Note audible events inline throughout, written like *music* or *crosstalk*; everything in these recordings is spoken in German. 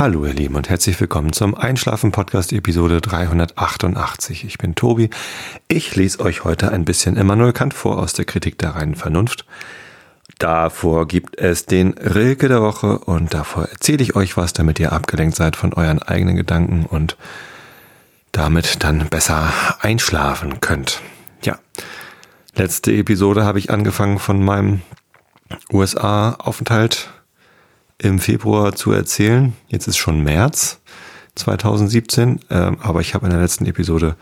Hallo ihr Lieben und herzlich willkommen zum Einschlafen Podcast Episode 388. Ich bin Tobi. Ich lese euch heute ein bisschen Immanuel Kant vor aus der Kritik der reinen Vernunft. Davor gibt es den Rilke der Woche und davor erzähle ich euch was, damit ihr abgelenkt seid von euren eigenen Gedanken und damit dann besser einschlafen könnt. Ja, letzte Episode habe ich angefangen von meinem USA-Aufenthalt im Februar zu erzählen. Jetzt ist schon März 2017, äh, aber ich habe in der letzten Episode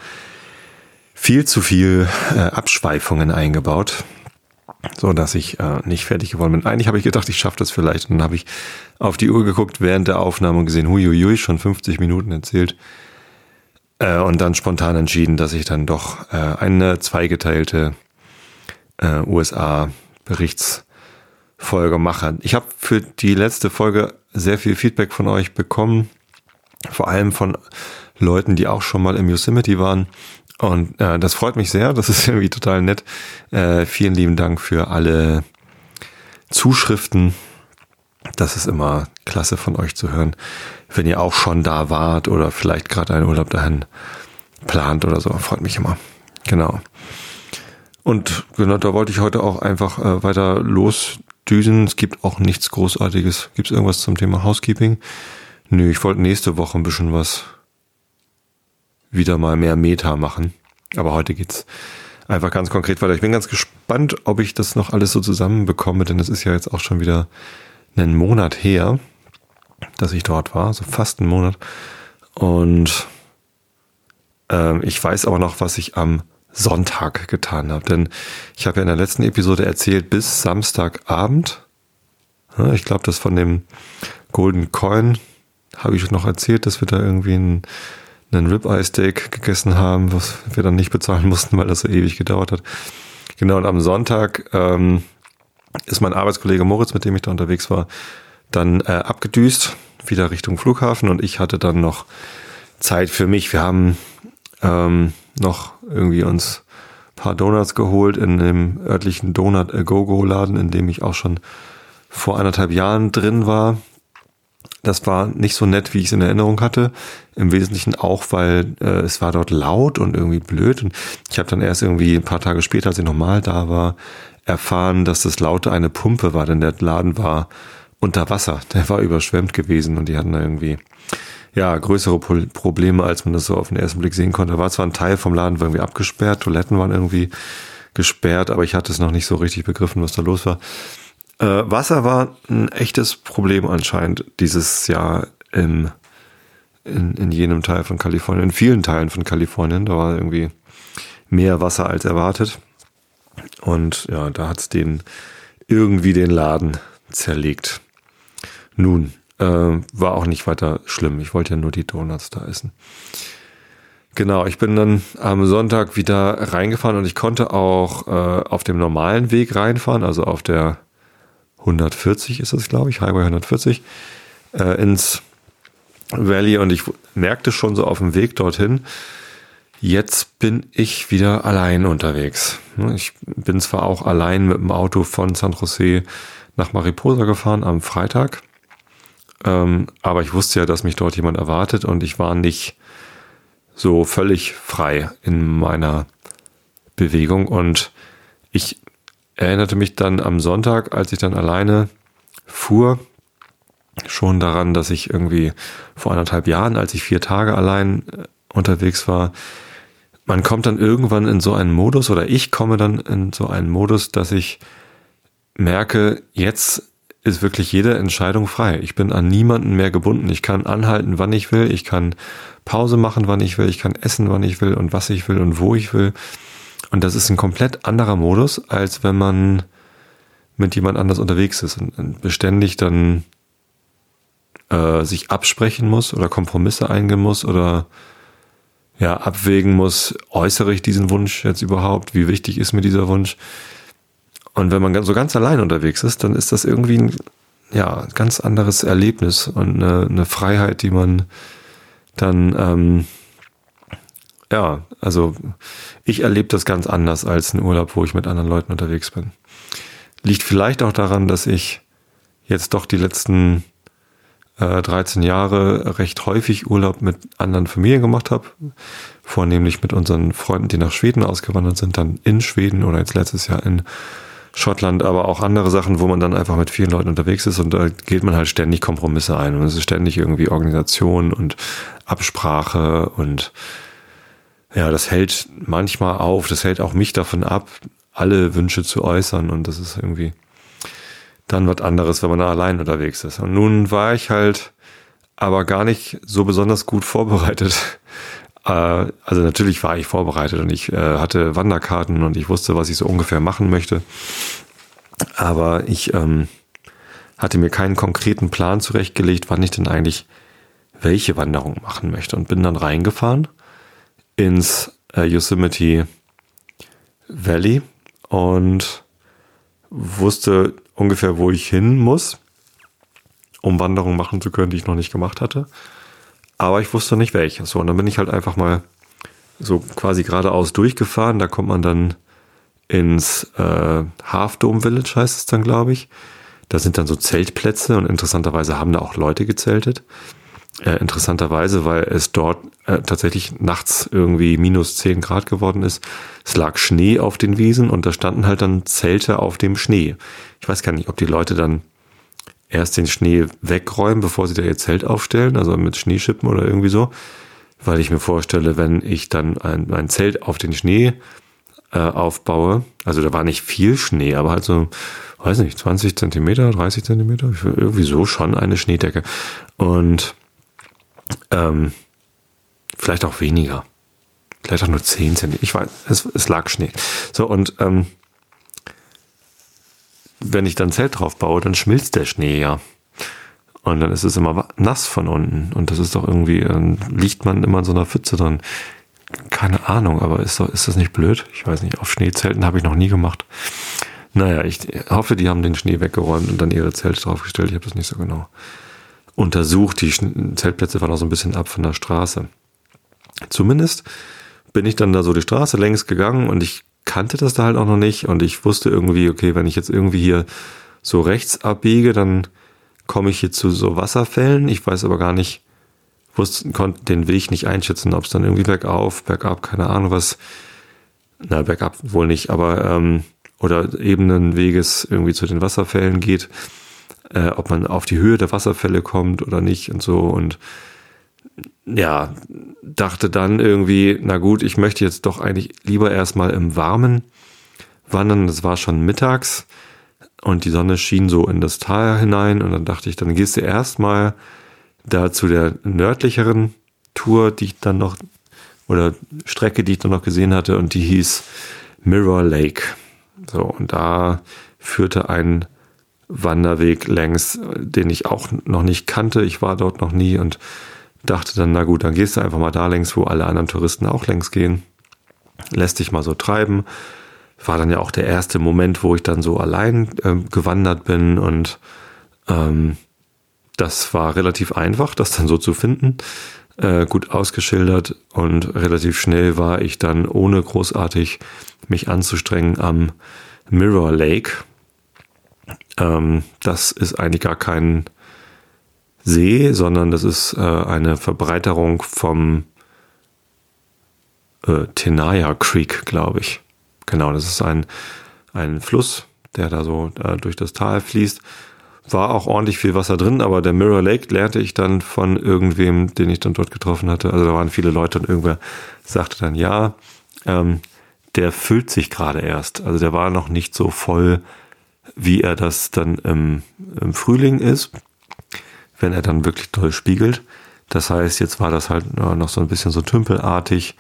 viel zu viel äh, Abschweifungen eingebaut, so dass ich äh, nicht fertig geworden bin. Eigentlich habe ich gedacht, ich schaffe das vielleicht. Und dann habe ich auf die Uhr geguckt während der Aufnahme und gesehen, huiuiui, schon 50 Minuten erzählt. Äh, und dann spontan entschieden, dass ich dann doch eine zweigeteilte USA-Berichts Folge mache. Ich habe für die letzte Folge sehr viel Feedback von euch bekommen, vor allem von Leuten, die auch schon mal im Yosemite waren. Und äh, das freut mich sehr, das ist *laughs* irgendwie total nett. Äh, vielen lieben Dank für alle Zuschriften. Das ist immer klasse von euch zu hören, wenn ihr auch schon da wart oder vielleicht gerade einen Urlaub dahin plant oder so. Freut mich immer. Genau. Und genau, da wollte ich heute auch einfach äh, weiter los düsen. Es gibt auch nichts Großartiges. Gibt es irgendwas zum Thema Housekeeping? Nö, ich wollte nächste Woche ein bisschen was wieder mal mehr Meta machen. Aber heute geht's einfach ganz konkret weiter. Ich bin ganz gespannt, ob ich das noch alles so zusammenbekomme, denn es ist ja jetzt auch schon wieder einen Monat her, dass ich dort war, so fast einen Monat. Und ähm, ich weiß aber noch, was ich am Sonntag getan habe. Denn ich habe ja in der letzten Episode erzählt, bis Samstagabend, ich glaube, das von dem Golden Coin habe ich noch erzählt, dass wir da irgendwie einen, einen Ribeye Steak gegessen haben, was wir dann nicht bezahlen *laughs* mussten, weil das so ewig gedauert hat. Genau, und am Sonntag ähm, ist mein Arbeitskollege Moritz, mit dem ich da unterwegs war, dann äh, abgedüst, wieder Richtung Flughafen und ich hatte dann noch Zeit für mich. Wir haben ähm, noch irgendwie uns paar Donuts geholt in dem örtlichen Donut A Go Go Laden, in dem ich auch schon vor anderthalb Jahren drin war. Das war nicht so nett, wie ich es in Erinnerung hatte. Im Wesentlichen auch, weil äh, es war dort laut und irgendwie blöd. Und ich habe dann erst irgendwie ein paar Tage später, als ich nochmal da war, erfahren, dass das Laute eine Pumpe war, denn der Laden war unter Wasser. Der war überschwemmt gewesen und die hatten da irgendwie ja, größere Pro Probleme, als man das so auf den ersten Blick sehen konnte. War zwar ein Teil vom Laden irgendwie abgesperrt, Toiletten waren irgendwie gesperrt, aber ich hatte es noch nicht so richtig begriffen, was da los war. Äh, Wasser war ein echtes Problem anscheinend dieses Jahr im, in, in jenem Teil von Kalifornien, in vielen Teilen von Kalifornien. Da war irgendwie mehr Wasser als erwartet. Und ja, da hat es den irgendwie den Laden zerlegt. Nun, äh, war auch nicht weiter schlimm. Ich wollte ja nur die Donuts da essen. Genau, ich bin dann am Sonntag wieder reingefahren und ich konnte auch äh, auf dem normalen Weg reinfahren, also auf der 140 ist es, glaube ich, Highway 140, äh, ins Valley und ich merkte schon so auf dem Weg dorthin, jetzt bin ich wieder allein unterwegs. Ich bin zwar auch allein mit dem Auto von San Jose nach Mariposa gefahren am Freitag, ähm, aber ich wusste ja, dass mich dort jemand erwartet und ich war nicht so völlig frei in meiner Bewegung. Und ich erinnerte mich dann am Sonntag, als ich dann alleine fuhr, schon daran, dass ich irgendwie vor anderthalb Jahren, als ich vier Tage allein äh, unterwegs war, man kommt dann irgendwann in so einen Modus oder ich komme dann in so einen Modus, dass ich merke, jetzt ist wirklich jede Entscheidung frei. Ich bin an niemanden mehr gebunden. Ich kann anhalten, wann ich will. Ich kann Pause machen, wann ich will. Ich kann essen, wann ich will und was ich will und wo ich will. Und das ist ein komplett anderer Modus, als wenn man mit jemand anders unterwegs ist und beständig dann äh, sich absprechen muss oder Kompromisse eingehen muss oder ja abwägen muss, äußere ich diesen Wunsch jetzt überhaupt? Wie wichtig ist mir dieser Wunsch? Und wenn man so ganz allein unterwegs ist, dann ist das irgendwie ein ja, ganz anderes Erlebnis und eine, eine Freiheit, die man dann, ähm, ja, also ich erlebe das ganz anders als ein Urlaub, wo ich mit anderen Leuten unterwegs bin. Liegt vielleicht auch daran, dass ich jetzt doch die letzten äh, 13 Jahre recht häufig Urlaub mit anderen Familien gemacht habe. Vornehmlich mit unseren Freunden, die nach Schweden ausgewandert sind, dann in Schweden oder jetzt letztes Jahr in Schottland, aber auch andere Sachen, wo man dann einfach mit vielen Leuten unterwegs ist und da geht man halt ständig Kompromisse ein und es ist ständig irgendwie Organisation und Absprache und ja, das hält manchmal auf, das hält auch mich davon ab, alle Wünsche zu äußern und das ist irgendwie dann was anderes, wenn man da allein unterwegs ist. Und nun war ich halt aber gar nicht so besonders gut *laughs* vorbereitet. Äh, also natürlich war ich vorbereitet und ich äh, hatte Wanderkarten und ich wusste, was ich so ungefähr machen möchte. Aber ich ähm, hatte mir keinen konkreten Plan zurechtgelegt, wann ich denn eigentlich welche Wanderung machen möchte und bin dann reingefahren ins äh, Yosemite Valley und wusste ungefähr, wo ich hin muss, um Wanderungen machen zu können, die ich noch nicht gemacht hatte. Aber ich wusste nicht welche. So, und dann bin ich halt einfach mal so quasi geradeaus durchgefahren. Da kommt man dann ins äh, Half Dome Village, heißt es dann, glaube ich. Da sind dann so Zeltplätze und interessanterweise haben da auch Leute gezeltet. Äh, interessanterweise, weil es dort äh, tatsächlich nachts irgendwie minus 10 Grad geworden ist. Es lag Schnee auf den Wiesen und da standen halt dann Zelte auf dem Schnee. Ich weiß gar nicht, ob die Leute dann erst den Schnee wegräumen, bevor sie da ihr Zelt aufstellen, also mit Schneeschippen oder irgendwie so. Weil ich mir vorstelle, wenn ich dann ein, ein Zelt auf den Schnee äh, aufbaue, also da war nicht viel Schnee, aber halt so, weiß nicht, 20 Zentimeter, 30 Zentimeter, irgendwie so schon eine Schneedecke. Und ähm, vielleicht auch weniger. Vielleicht auch nur 10 Zentimeter. Ich weiß, es, es lag Schnee. So, und ähm, wenn ich dann Zelt drauf baue, dann schmilzt der Schnee ja. Und dann ist es immer nass von unten. Und das ist doch irgendwie, dann liegt man immer in so einer Pfütze drin. Keine Ahnung, aber ist, doch, ist das nicht blöd? Ich weiß nicht, auf Schneezelten habe ich noch nie gemacht. Naja, ich hoffe, die haben den Schnee weggeräumt und dann ihre Zelte draufgestellt. Ich habe das nicht so genau untersucht. Die Zeltplätze waren auch so ein bisschen ab von der Straße. Zumindest bin ich dann da so die Straße längs gegangen und ich kannte das da halt auch noch nicht und ich wusste irgendwie, okay, wenn ich jetzt irgendwie hier so rechts abbiege, dann komme ich hier zu so Wasserfällen. Ich weiß aber gar nicht, wusste, konnte den Weg nicht einschätzen, ob es dann irgendwie bergauf, bergab, keine Ahnung was. Na, bergab wohl nicht, aber ähm, oder Ebenenweges irgendwie zu den Wasserfällen geht äh, ob man auf die Höhe der Wasserfälle kommt oder nicht und so. Und ja, dachte dann irgendwie, na gut, ich möchte jetzt doch eigentlich lieber erstmal im Warmen wandern. Das war schon mittags und die Sonne schien so in das Tal hinein. Und dann dachte ich, dann gehst du erstmal da zu der nördlicheren Tour, die ich dann noch, oder Strecke, die ich dann noch gesehen hatte, und die hieß Mirror Lake. So, und da führte ein Wanderweg längs, den ich auch noch nicht kannte. Ich war dort noch nie und dachte dann, na gut, dann gehst du einfach mal da längs, wo alle anderen Touristen auch längs gehen. Lässt dich mal so treiben. War dann ja auch der erste Moment, wo ich dann so allein äh, gewandert bin und ähm, das war relativ einfach, das dann so zu finden. Äh, gut ausgeschildert und relativ schnell war ich dann, ohne großartig mich anzustrengen, am Mirror Lake ähm, das ist eigentlich gar kein See, sondern das ist äh, eine Verbreiterung vom äh, Tenaya Creek, glaube ich. Genau, das ist ein, ein Fluss, der da so äh, durch das Tal fließt. War auch ordentlich viel Wasser drin, aber der Mirror Lake lernte ich dann von irgendwem, den ich dann dort getroffen hatte. Also da waren viele Leute und irgendwer sagte dann, ja, ähm, der füllt sich gerade erst. Also der war noch nicht so voll wie er das dann im, im Frühling ist, wenn er dann wirklich toll spiegelt. Das heißt, jetzt war das halt noch so ein bisschen so tümpelartig,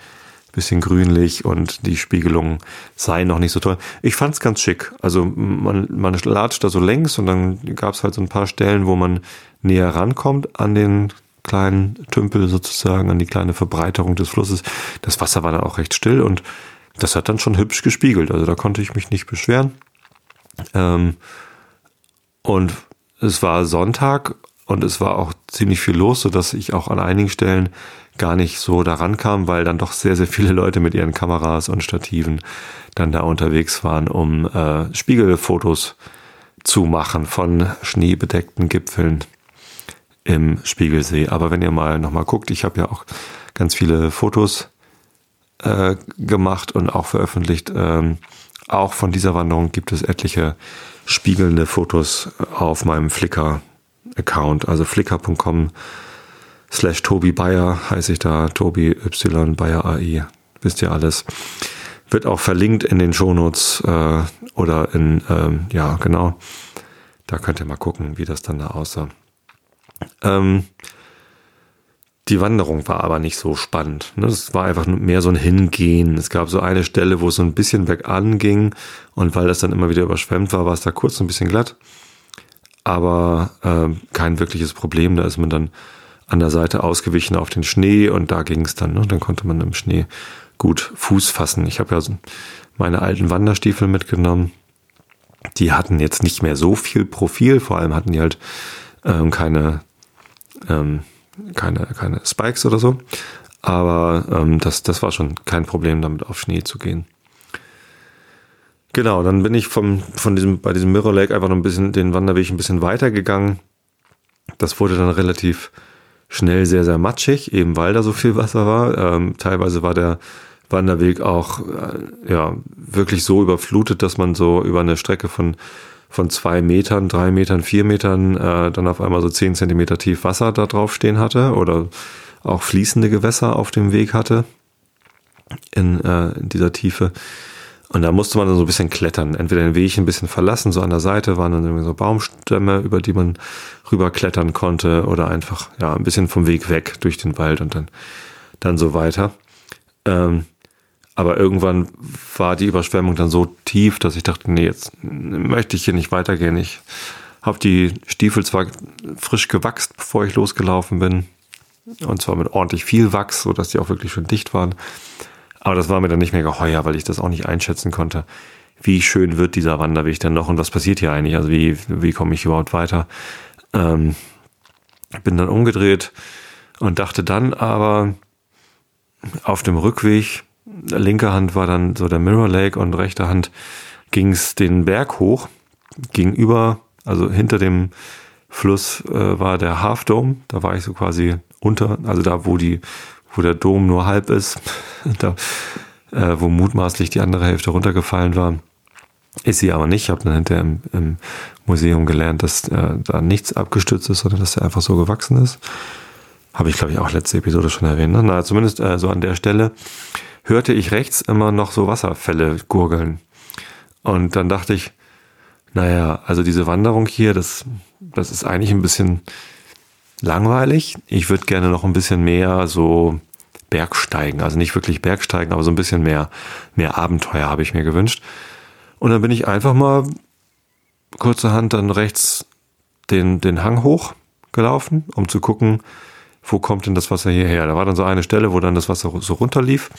bisschen grünlich und die Spiegelung sei noch nicht so toll. Ich fand's ganz schick. Also man, man latscht da so längs und dann gab's halt so ein paar Stellen, wo man näher rankommt an den kleinen Tümpel sozusagen, an die kleine Verbreiterung des Flusses. Das Wasser war dann auch recht still und das hat dann schon hübsch gespiegelt. Also da konnte ich mich nicht beschweren. Ähm, und es war Sonntag und es war auch ziemlich viel los, so dass ich auch an einigen Stellen gar nicht so daran kam, weil dann doch sehr, sehr viele Leute mit ihren Kameras und Stativen dann da unterwegs waren, um äh, Spiegelfotos zu machen von schneebedeckten Gipfeln im Spiegelsee. Aber wenn ihr mal nochmal guckt, ich habe ja auch ganz viele Fotos äh, gemacht und auch veröffentlicht. Ähm, auch von dieser Wanderung gibt es etliche spiegelnde Fotos auf meinem Flickr-Account, also flickr.com slash Tobi Bayer heiße ich da, Tobi Y Bayer AI, wisst ihr alles. Wird auch verlinkt in den Shownotes äh, oder in, ähm, ja genau, da könnt ihr mal gucken, wie das dann da aussah. Ähm, die Wanderung war aber nicht so spannend. Ne? Es war einfach mehr so ein Hingehen. Es gab so eine Stelle, wo es so ein bisschen bergan ging und weil das dann immer wieder überschwemmt war, war es da kurz ein bisschen glatt. Aber äh, kein wirkliches Problem. Da ist man dann an der Seite ausgewichen auf den Schnee und da ging es dann. Ne? Dann konnte man im Schnee gut Fuß fassen. Ich habe ja so meine alten Wanderstiefel mitgenommen. Die hatten jetzt nicht mehr so viel Profil. Vor allem hatten die halt ähm, keine ähm, keine, keine Spikes oder so. Aber ähm, das, das war schon kein Problem, damit auf Schnee zu gehen. Genau, dann bin ich vom, von diesem, bei diesem Mirror Lake einfach noch ein bisschen den Wanderweg ein bisschen weitergegangen. Das wurde dann relativ schnell sehr, sehr matschig, eben weil da so viel Wasser war. Ähm, teilweise war der Wanderweg auch äh, ja wirklich so überflutet, dass man so über eine Strecke von von zwei Metern, drei Metern, vier Metern äh, dann auf einmal so zehn Zentimeter tief Wasser da drauf stehen hatte oder auch fließende Gewässer auf dem Weg hatte in, äh, in dieser Tiefe. Und da musste man dann so ein bisschen klettern. Entweder den Weg ein bisschen verlassen, so an der Seite waren dann irgendwie so Baumstämme, über die man rüberklettern konnte oder einfach ja ein bisschen vom Weg weg durch den Wald und dann, dann so weiter. Ähm, aber irgendwann war die Überschwemmung dann so tief, dass ich dachte, nee, jetzt möchte ich hier nicht weitergehen. Ich habe die Stiefel zwar frisch gewachst, bevor ich losgelaufen bin. Und zwar mit ordentlich viel Wachs, sodass die auch wirklich schon dicht waren. Aber das war mir dann nicht mehr geheuer, weil ich das auch nicht einschätzen konnte. Wie schön wird dieser Wanderweg denn noch und was passiert hier eigentlich? Also wie, wie komme ich überhaupt weiter? Ähm, bin dann umgedreht und dachte dann aber auf dem Rückweg, linke Hand war dann so der Mirror Lake und rechte Hand ging es den Berg hoch. Gegenüber, also hinter dem Fluss äh, war der Half Dome. Da war ich so quasi unter, also da, wo die, wo der Dom nur halb ist, *laughs* da, äh, wo mutmaßlich die andere Hälfte runtergefallen war. Ist sie aber nicht. Ich habe dann hinterher im, im, Museum gelernt, dass äh, da nichts abgestürzt ist, sondern dass der einfach so gewachsen ist. Habe ich, glaube ich, auch letzte Episode schon erwähnt. Ne? Na, zumindest äh, so an der Stelle hörte ich rechts immer noch so Wasserfälle gurgeln. Und dann dachte ich, naja, also diese Wanderung hier, das, das ist eigentlich ein bisschen langweilig. Ich würde gerne noch ein bisschen mehr so Bergsteigen, also nicht wirklich Bergsteigen, aber so ein bisschen mehr, mehr Abenteuer habe ich mir gewünscht. Und dann bin ich einfach mal kurzerhand dann rechts den, den Hang hochgelaufen, um zu gucken, wo kommt denn das Wasser hierher? Da war dann so eine Stelle, wo dann das Wasser so runterlief.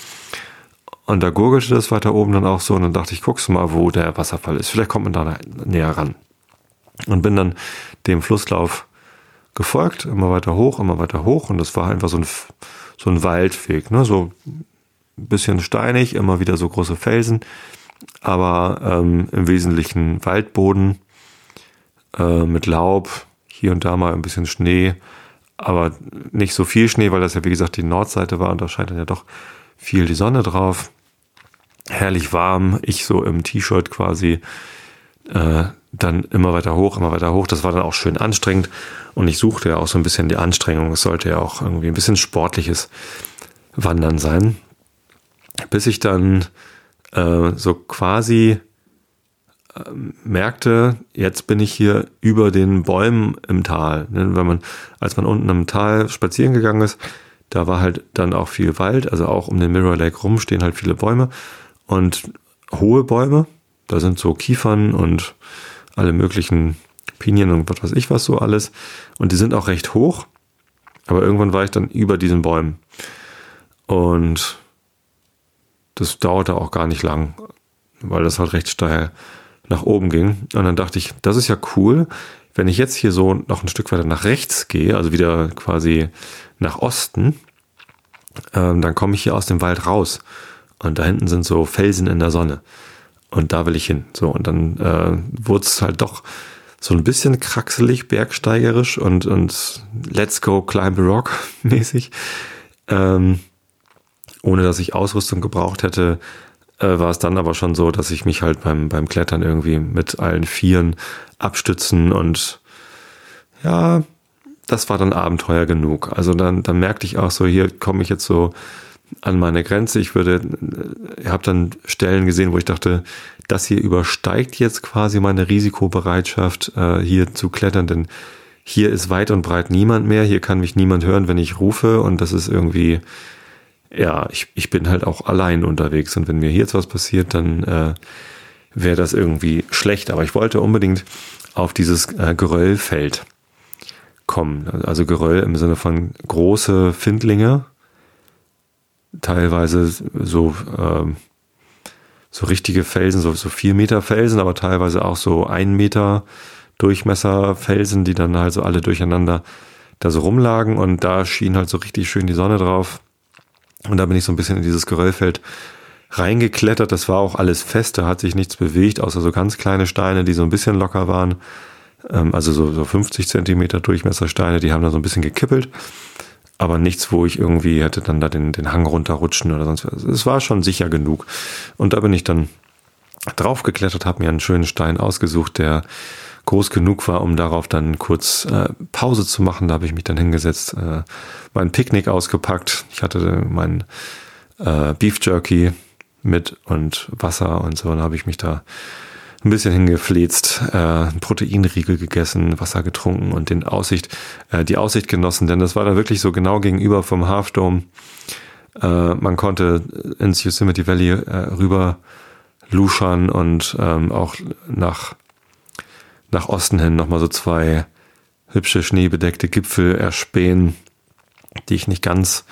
Und da gurgelte das weiter oben dann auch so. Und dann dachte ich, guckst mal, wo der Wasserfall ist. Vielleicht kommt man da näher ran. Und bin dann dem Flusslauf gefolgt, immer weiter hoch, immer weiter hoch. Und das war einfach so ein, so ein Waldweg, ne? So ein bisschen steinig, immer wieder so große Felsen, aber ähm, im Wesentlichen Waldboden äh, mit Laub, hier und da mal ein bisschen Schnee aber nicht so viel Schnee, weil das ja wie gesagt die Nordseite war und da scheint dann ja doch viel die Sonne drauf. Herrlich warm, ich so im T-Shirt quasi äh, dann immer weiter hoch, immer weiter hoch. Das war dann auch schön anstrengend und ich suchte ja auch so ein bisschen die Anstrengung. Es sollte ja auch irgendwie ein bisschen sportliches Wandern sein, bis ich dann äh, so quasi merkte, jetzt bin ich hier über den Bäumen im Tal. Ne, wenn man, als man unten im Tal spazieren gegangen ist, da war halt dann auch viel Wald, also auch um den Mirror Lake rum stehen halt viele Bäume und hohe Bäume. Da sind so Kiefern und alle möglichen Pinien und was weiß ich was so alles. Und die sind auch recht hoch. Aber irgendwann war ich dann über diesen Bäumen. Und das dauerte auch gar nicht lang, weil das halt recht steil nach oben ging. Und dann dachte ich, das ist ja cool. Wenn ich jetzt hier so noch ein Stück weiter nach rechts gehe, also wieder quasi nach Osten, ähm, dann komme ich hier aus dem Wald raus. Und da hinten sind so Felsen in der Sonne. Und da will ich hin. So, und dann äh, wurde es halt doch so ein bisschen kraxelig, bergsteigerisch und, und Let's Go Climb a Rock *laughs* mäßig. Ähm, ohne dass ich Ausrüstung gebraucht hätte, äh, war es dann aber schon so, dass ich mich halt beim, beim Klettern irgendwie mit allen Vieren abstützen und ja, das war dann Abenteuer genug. Also dann, dann merkte ich auch so, hier komme ich jetzt so an meine Grenze. Ich würde, ich habe dann Stellen gesehen, wo ich dachte, das hier übersteigt jetzt quasi meine Risikobereitschaft, äh, hier zu klettern, denn hier ist weit und breit niemand mehr, hier kann mich niemand hören, wenn ich rufe und das ist irgendwie, ja, ich, ich bin halt auch allein unterwegs und wenn mir hier jetzt was passiert, dann äh, wäre das irgendwie schlecht. Aber ich wollte unbedingt auf dieses äh, Geröllfeld kommen. Also Geröll im Sinne von große Findlinge, teilweise so, ähm, so richtige Felsen, so, so vier Meter Felsen, aber teilweise auch so ein Meter Durchmesser Felsen, die dann halt so alle durcheinander da so rumlagen und da schien halt so richtig schön die Sonne drauf. Und da bin ich so ein bisschen in dieses Geröllfeld reingeklettert. Das war auch alles fest, da hat sich nichts bewegt, außer so ganz kleine Steine, die so ein bisschen locker waren. Ähm, also so, so 50 Zentimeter Durchmessersteine, die haben da so ein bisschen gekippelt. Aber nichts, wo ich irgendwie hätte dann da den, den Hang runterrutschen oder sonst was. Es war schon sicher genug. Und da bin ich dann draufgeklettert, habe mir einen schönen Stein ausgesucht, der groß genug war, um darauf dann kurz äh, Pause zu machen. Da habe ich mich dann hingesetzt, äh, mein Picknick ausgepackt. Ich hatte mein äh, Beef Jerky mit und Wasser und so. Dann habe ich mich da ein bisschen hingefläzt, äh, einen Proteinriegel gegessen, Wasser getrunken und den Aussicht, äh, die Aussicht genossen, denn das war dann wirklich so genau gegenüber vom Half Dome. Äh, man konnte ins Yosemite Valley äh, rüber luschern und ähm, auch nach, nach Osten hin nochmal so zwei hübsche schneebedeckte Gipfel erspähen, die ich nicht ganz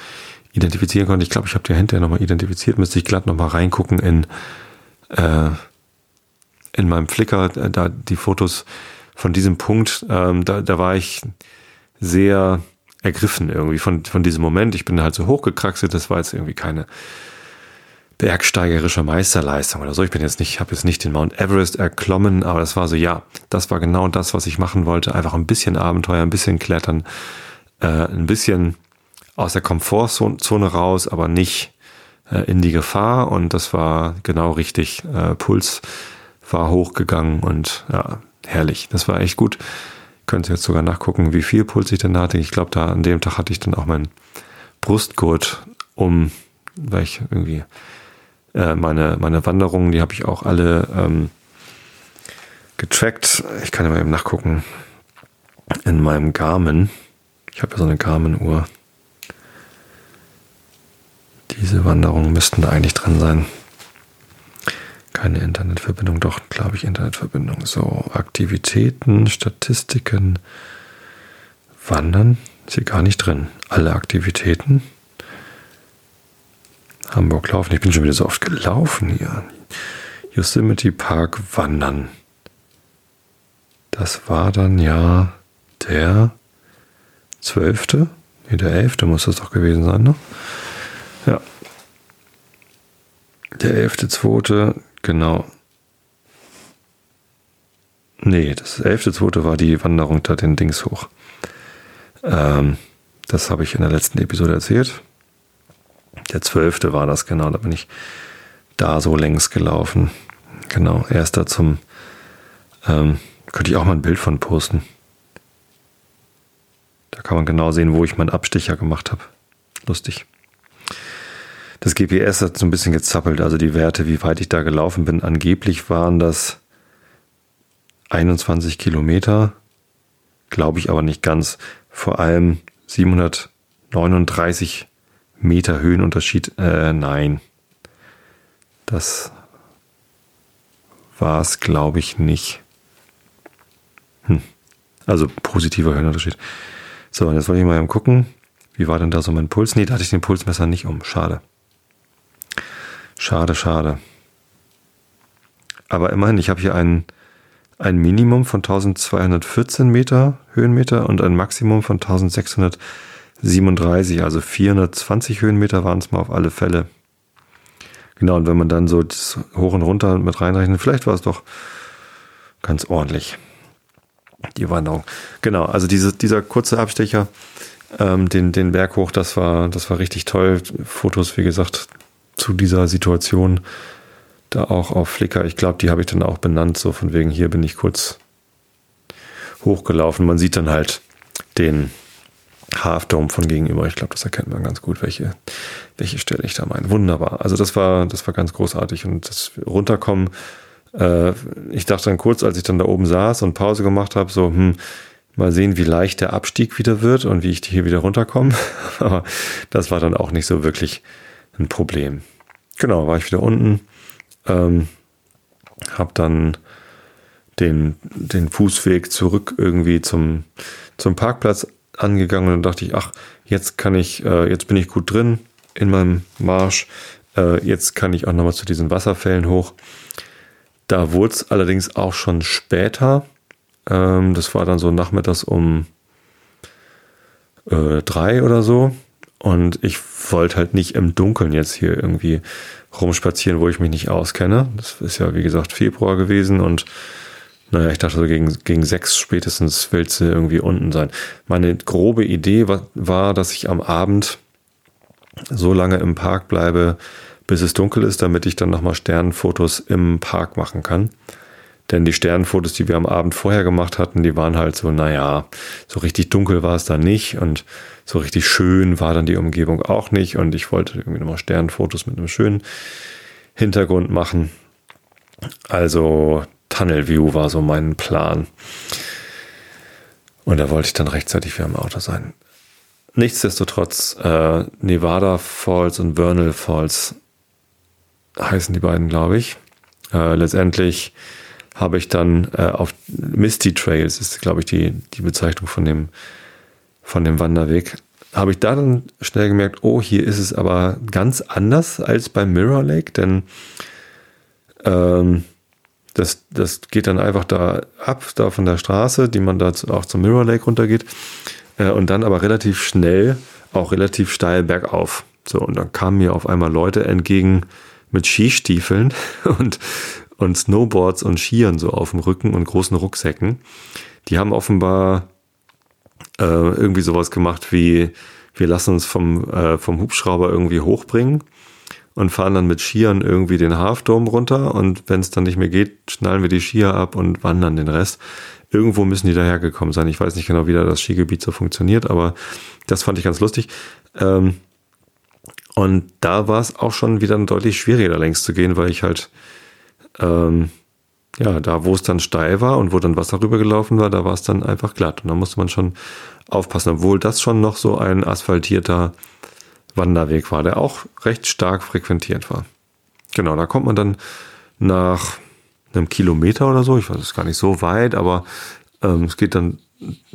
identifizieren konnte. Ich glaube, ich habe die hinterher nochmal identifiziert, müsste ich glatt nochmal reingucken in äh, in meinem Flickr äh, da die Fotos von diesem Punkt, ähm, da, da war ich sehr ergriffen irgendwie von, von diesem Moment. Ich bin halt so hochgekraxelt, das war jetzt irgendwie keine bergsteigerische Meisterleistung oder so. Ich bin jetzt nicht, habe jetzt nicht den Mount Everest erklommen, aber das war so, ja, das war genau das, was ich machen wollte. Einfach ein bisschen Abenteuer, ein bisschen Klettern, äh, ein bisschen aus der Komfortzone raus, aber nicht äh, in die Gefahr. Und das war genau richtig. Äh, Puls war hochgegangen und ja, herrlich. Das war echt gut. Könnt ihr jetzt sogar nachgucken, wie viel Puls ich denn hatte. Ich glaube, da an dem Tag hatte ich dann auch meinen Brustgurt um, weil ich irgendwie äh, meine, meine Wanderungen, die habe ich auch alle ähm, getrackt. Ich kann ja mal eben nachgucken in meinem Garmin. Ich habe ja so eine Garmin-Uhr. Diese Wanderungen müssten da eigentlich drin sein. Keine Internetverbindung, doch, glaube ich, Internetverbindung. So, Aktivitäten, Statistiken, Wandern, ist hier gar nicht drin. Alle Aktivitäten. Hamburg laufen, ich bin schon wieder so oft gelaufen hier. Yosemite Park wandern. Das war dann ja der zwölfte, nee, der elfte muss das doch gewesen sein, ne? Ja. Der elfte, zweite, Genau. Nee, das elfte, zweite war die Wanderung da den Dings hoch. Ähm, das habe ich in der letzten Episode erzählt. Der zwölfte war das, genau. Da bin ich da so längs gelaufen. Genau, erster zum. Ähm, könnte ich auch mal ein Bild von posten. Da kann man genau sehen, wo ich meinen Abstecher gemacht habe. Lustig. Das GPS hat so ein bisschen gezappelt, also die Werte, wie weit ich da gelaufen bin. Angeblich waren das 21 Kilometer, glaube ich aber nicht ganz. Vor allem 739 Meter Höhenunterschied. Äh, nein, das war es, glaube ich, nicht. Hm. Also positiver Höhenunterschied. So, und jetzt wollte ich mal gucken, wie war denn da so mein Puls? Nee, da hatte ich den Pulsmesser nicht um. Schade. Schade, schade. Aber immerhin, ich habe hier ein, ein Minimum von 1214 Meter Höhenmeter und ein Maximum von 1637, also 420 Höhenmeter waren es mal auf alle Fälle. Genau, und wenn man dann so das hoch und runter mit reinrechnet, vielleicht war es doch ganz ordentlich. Die Wanderung. Genau, also diese, dieser kurze Abstecher, ähm, den, den Berg hoch, das war, das war richtig toll. Fotos, wie gesagt, zu dieser Situation da auch auf Flickr. Ich glaube, die habe ich dann auch benannt, so von wegen hier bin ich kurz hochgelaufen. Man sieht dann halt den Half Dome von gegenüber. Ich glaube, das erkennt man ganz gut, welche, welche Stelle ich da meine. Wunderbar. Also das war, das war ganz großartig und das Runterkommen. Äh, ich dachte dann kurz, als ich dann da oben saß und Pause gemacht habe, so, hm, mal sehen, wie leicht der Abstieg wieder wird und wie ich hier wieder runterkomme. *laughs* Aber das war dann auch nicht so wirklich ein Problem. Genau, war ich wieder unten, ähm, habe dann den, den Fußweg zurück irgendwie zum, zum Parkplatz angegangen und dann dachte ich, ach, jetzt kann ich, äh, jetzt bin ich gut drin in meinem Marsch. Äh, jetzt kann ich auch nochmal zu diesen Wasserfällen hoch. Da wurde es allerdings auch schon später. Ähm, das war dann so nachmittags um äh, drei oder so. Und ich wollte halt nicht im Dunkeln jetzt hier irgendwie rumspazieren, wo ich mich nicht auskenne. Das ist ja, wie gesagt, Februar gewesen und naja, ich dachte so gegen, gegen sechs spätestens willst du irgendwie unten sein. Meine grobe Idee war, war, dass ich am Abend so lange im Park bleibe, bis es dunkel ist, damit ich dann nochmal Sternenfotos im Park machen kann. Denn die Sternenfotos, die wir am Abend vorher gemacht hatten, die waren halt so, naja, so richtig dunkel war es dann nicht und so richtig schön war dann die Umgebung auch nicht und ich wollte irgendwie nochmal Sternenfotos mit einem schönen Hintergrund machen. Also Tunnel View war so mein Plan. Und da wollte ich dann rechtzeitig wieder im Auto sein. Nichtsdestotrotz, äh, Nevada Falls und Vernal Falls heißen die beiden, glaube ich. Äh, letztendlich habe ich dann äh, auf Misty Trails, ist glaube ich die, die Bezeichnung von dem, von dem Wanderweg, habe ich da dann schnell gemerkt, oh, hier ist es aber ganz anders als beim Mirror Lake, denn ähm, das, das geht dann einfach da ab, da von der Straße, die man da auch zum Mirror Lake runtergeht. Äh, und dann aber relativ schnell, auch relativ steil bergauf. So, und dann kamen mir auf einmal Leute entgegen mit Skistiefeln *laughs* und, und Snowboards und Skiern so auf dem Rücken und großen Rucksäcken. Die haben offenbar äh, irgendwie sowas gemacht wie, wir lassen uns vom, äh, vom Hubschrauber irgendwie hochbringen und fahren dann mit Skiern irgendwie den Halfdom runter und wenn es dann nicht mehr geht, schnallen wir die Skier ab und wandern den Rest. Irgendwo müssen die dahergekommen sein. Ich weiß nicht genau, wie da das Skigebiet so funktioniert, aber das fand ich ganz lustig. Ähm, und da war es auch schon wieder deutlich schwieriger, da längs zu gehen, weil ich halt, ähm, ja, da wo es dann steil war und wo dann Wasser rübergelaufen war, da war es dann einfach glatt. Und da musste man schon aufpassen, obwohl das schon noch so ein asphaltierter Wanderweg war, der auch recht stark frequentiert war. Genau, da kommt man dann nach einem Kilometer oder so, ich weiß es gar nicht so weit, aber ähm, es geht dann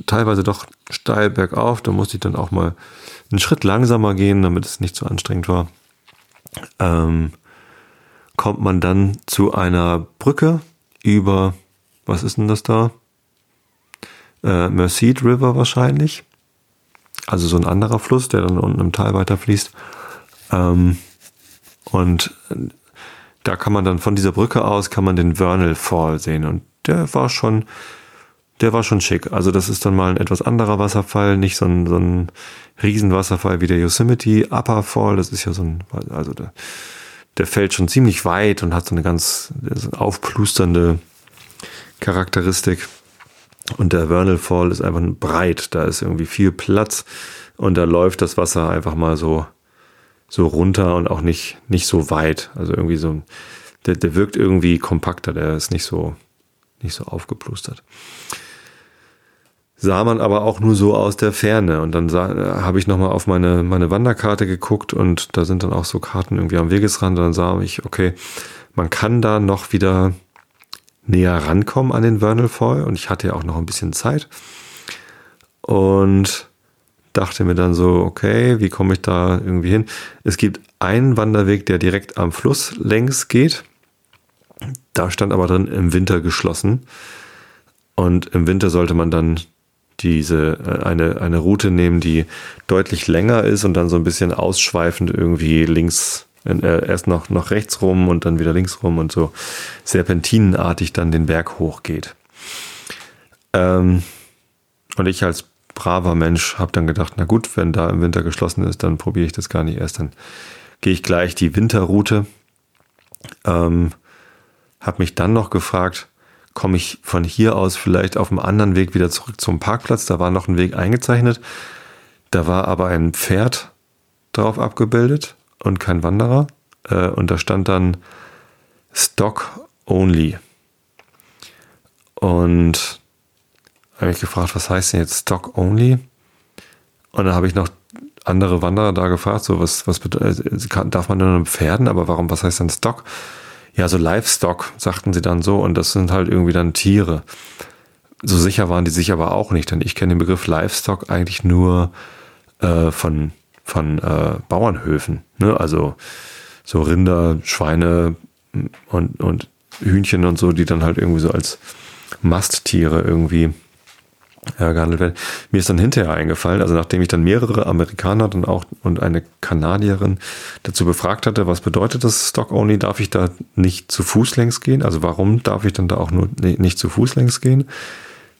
teilweise doch steil bergauf. Da musste ich dann auch mal einen Schritt langsamer gehen, damit es nicht so anstrengend war. Ähm, kommt man dann zu einer Brücke über, was ist denn das da? Äh, Merced River wahrscheinlich. Also so ein anderer Fluss, der dann unten im Tal weiter fließt. Ähm, und da kann man dann von dieser Brücke aus kann man den Vernal Fall sehen und der war schon, der war schon schick. Also das ist dann mal ein etwas anderer Wasserfall, nicht so ein, so ein Riesenwasserfall wie der Yosemite Upper Fall. Das ist ja so ein, also der, der fällt schon ziemlich weit und hat so eine ganz aufplusternde Charakteristik. Und der Vernal Fall ist einfach breit, da ist irgendwie viel Platz und da läuft das Wasser einfach mal so, so runter und auch nicht, nicht so weit. Also irgendwie so, der, der wirkt irgendwie kompakter, der ist nicht so, nicht so aufgeplustert. Sah man aber auch nur so aus der Ferne. Und dann habe ich nochmal auf meine, meine Wanderkarte geguckt und da sind dann auch so Karten irgendwie am Wegesrand. Und dann sah ich, okay, man kann da noch wieder näher rankommen an den Vernal Fall und ich hatte ja auch noch ein bisschen Zeit und dachte mir dann so, okay, wie komme ich da irgendwie hin? Es gibt einen Wanderweg, der direkt am Fluss längs geht. Da stand aber drin im Winter geschlossen. Und im Winter sollte man dann diese äh, eine, eine Route nehmen, die deutlich länger ist und dann so ein bisschen ausschweifend irgendwie links äh, erst noch, noch rechts rum und dann wieder links rum und so serpentinenartig dann den Berg hochgeht. Ähm, und ich als braver Mensch habe dann gedacht, na gut, wenn da im Winter geschlossen ist, dann probiere ich das gar nicht erst. Dann gehe ich gleich die Winterroute. Ähm, habe mich dann noch gefragt, komme ich von hier aus vielleicht auf einem anderen Weg wieder zurück zum Parkplatz. Da war noch ein Weg eingezeichnet. Da war aber ein Pferd drauf abgebildet und kein Wanderer. Äh, und da stand dann Stock Only. Und habe ich gefragt, was heißt denn jetzt Stock Only? Und dann habe ich noch andere Wanderer da gefragt, so was, was bedeutet, darf man nur Pferden, aber warum, was heißt denn Stock? Ja, so Livestock, sagten sie dann so, und das sind halt irgendwie dann Tiere. So sicher waren die sich aber auch nicht, denn ich kenne den Begriff Livestock eigentlich nur äh, von, von äh, Bauernhöfen. Ne? Also so Rinder, Schweine und, und Hühnchen und so, die dann halt irgendwie so als Masttiere irgendwie ja, gehandelt werden. Mir ist dann hinterher eingefallen, also nachdem ich dann mehrere Amerikaner dann auch und eine Kanadierin dazu befragt hatte, was bedeutet das Stock Only, darf ich da nicht zu Fuß längs gehen? Also warum darf ich dann da auch nur nicht zu Fuß längs gehen?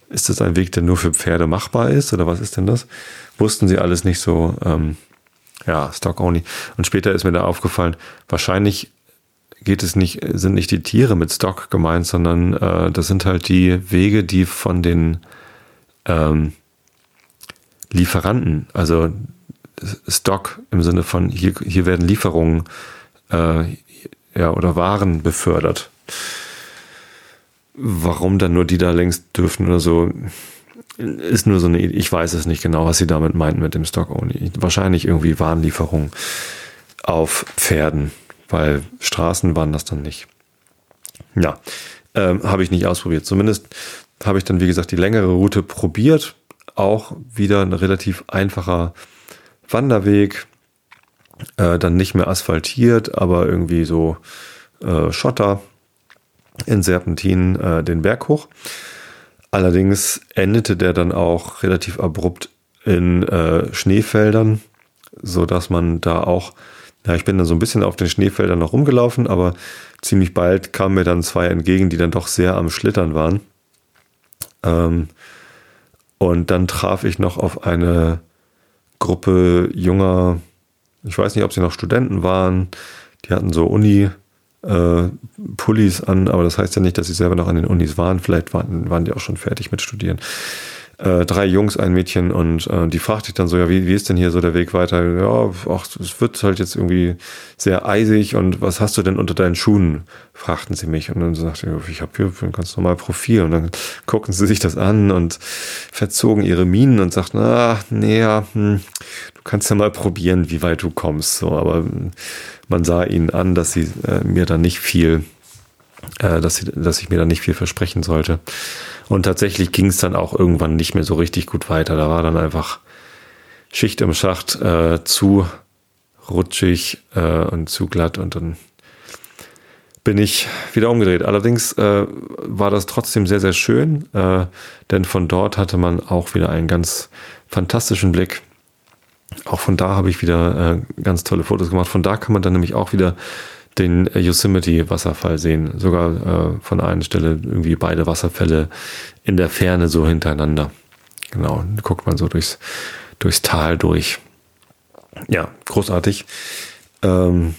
Ist das ein Weg, der nur für Pferde machbar ist oder was ist denn das? Wussten sie alles nicht so, ähm, ja, Stock Only. Und später ist mir da aufgefallen, wahrscheinlich geht es nicht, sind nicht die Tiere mit Stock gemeint, sondern äh, das sind halt die Wege, die von den ähm, Lieferanten, also Stock im Sinne von hier, hier werden Lieferungen äh, ja, oder Waren befördert. Warum dann nur die da längst dürfen oder so, ist nur so eine, ich weiß es nicht genau, was sie damit meinten mit dem Stock Only. Wahrscheinlich irgendwie Warenlieferungen auf Pferden, weil Straßen waren das dann nicht. Ja, ähm, habe ich nicht ausprobiert. Zumindest habe ich dann, wie gesagt, die längere Route probiert. Auch wieder ein relativ einfacher Wanderweg. Äh, dann nicht mehr asphaltiert, aber irgendwie so äh, Schotter in Serpentinen äh, den Berg hoch. Allerdings endete der dann auch relativ abrupt in äh, Schneefeldern, so dass man da auch, ja, ich bin dann so ein bisschen auf den Schneefeldern noch rumgelaufen, aber ziemlich bald kamen mir dann zwei entgegen, die dann doch sehr am Schlittern waren. Ähm, und dann traf ich noch auf eine Gruppe junger, ich weiß nicht, ob sie noch Studenten waren, die hatten so Uni, äh, Pullis an, aber das heißt ja nicht, dass sie selber noch an den Unis waren. Vielleicht waren, waren die auch schon fertig mit Studieren äh, drei Jungs, ein Mädchen und äh, die fragte ich dann so, ja, wie, wie ist denn hier so der Weg weiter? Ja, ach, es wird halt jetzt irgendwie sehr eisig und was hast du denn unter deinen Schuhen? fragten sie mich und dann sagte ich, ich habe hier ein ganz normal Profil und dann guckten sie sich das an und verzogen ihre Minen und sagten, ah, nee, ja, hm, du kannst ja mal probieren, wie weit du kommst, so, aber man sah ihnen an, dass sie äh, mir da nicht viel äh, dass, sie, dass ich mir da nicht viel versprechen sollte. Und tatsächlich ging es dann auch irgendwann nicht mehr so richtig gut weiter. Da war dann einfach Schicht im Schacht äh, zu rutschig äh, und zu glatt und dann bin ich wieder umgedreht. Allerdings äh, war das trotzdem sehr, sehr schön, äh, denn von dort hatte man auch wieder einen ganz fantastischen Blick. Auch von da habe ich wieder äh, ganz tolle Fotos gemacht. Von da kann man dann nämlich auch wieder den Yosemite-Wasserfall sehen. Sogar äh, von einer Stelle irgendwie beide Wasserfälle in der Ferne so hintereinander. Genau, guckt man so durchs, durchs Tal durch. Ja, großartig. Ähm,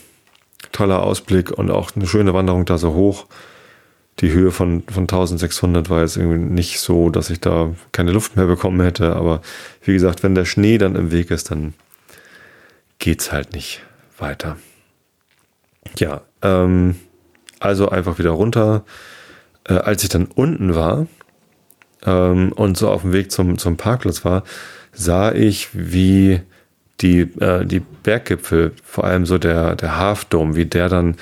toller Ausblick und auch eine schöne Wanderung da so hoch. Die Höhe von, von 1600 war jetzt irgendwie nicht so, dass ich da keine Luft mehr bekommen hätte. Aber wie gesagt, wenn der Schnee dann im Weg ist, dann geht's halt nicht weiter. Ja, ähm, also einfach wieder runter. Äh, als ich dann unten war ähm, und so auf dem Weg zum, zum Parkplatz war, sah ich, wie die, äh, die Berggipfel, vor allem so der, der Halfdome, wie der dann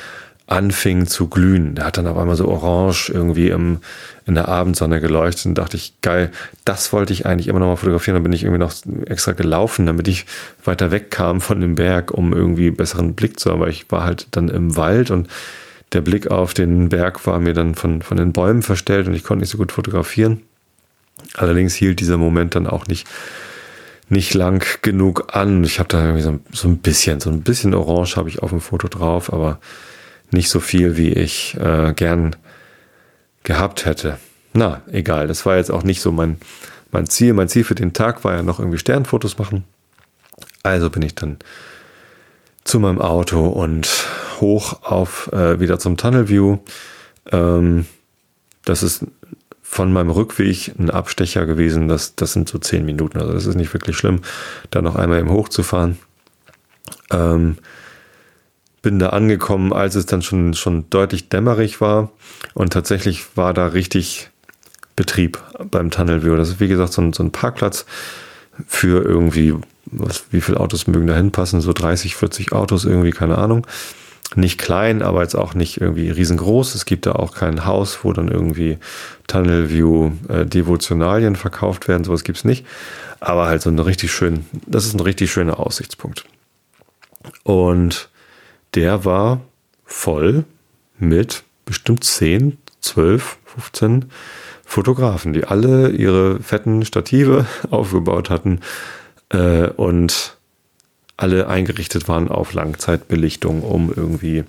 anfing zu glühen. Der hat dann auf einmal so orange irgendwie im, in der Abendsonne geleuchtet und dachte ich, geil, das wollte ich eigentlich immer noch mal fotografieren. Dann bin ich irgendwie noch extra gelaufen, damit ich weiter wegkam von dem Berg, um irgendwie besseren Blick zu haben, weil ich war halt dann im Wald und der Blick auf den Berg war mir dann von, von den Bäumen verstellt und ich konnte nicht so gut fotografieren. Allerdings hielt dieser Moment dann auch nicht, nicht lang genug an. Ich habe da irgendwie so, so ein bisschen, so ein bisschen Orange habe ich auf dem Foto drauf, aber nicht so viel, wie ich äh, gern gehabt hätte. na, egal. Das war jetzt auch nicht so mein, mein Ziel. Mein Ziel für den Tag war ja noch irgendwie Sternfotos machen. Also bin ich dann zu meinem Auto und hoch auf äh, wieder zum Tunnel View. Ähm, das ist von meinem Rückweg ein Abstecher gewesen. Das, das sind so zehn Minuten. Also das ist nicht wirklich schlimm, da noch einmal eben hochzufahren. Ähm, bin da angekommen, als es dann schon, schon deutlich dämmerig war. Und tatsächlich war da richtig Betrieb beim Tunnel View. Das ist wie gesagt so ein, so ein Parkplatz für irgendwie, was, wie viele Autos mögen da hinpassen? So 30, 40 Autos irgendwie, keine Ahnung. Nicht klein, aber jetzt auch nicht irgendwie riesengroß. Es gibt da auch kein Haus, wo dann irgendwie Tunnel View äh, Devotionalien verkauft werden. Sowas gibt's nicht. Aber halt so ein richtig schön, das ist ein richtig schöner Aussichtspunkt. Und der war voll mit bestimmt 10, 12, 15 Fotografen, die alle ihre fetten Stative *laughs* aufgebaut hatten äh, und alle eingerichtet waren auf Langzeitbelichtung, um irgendwie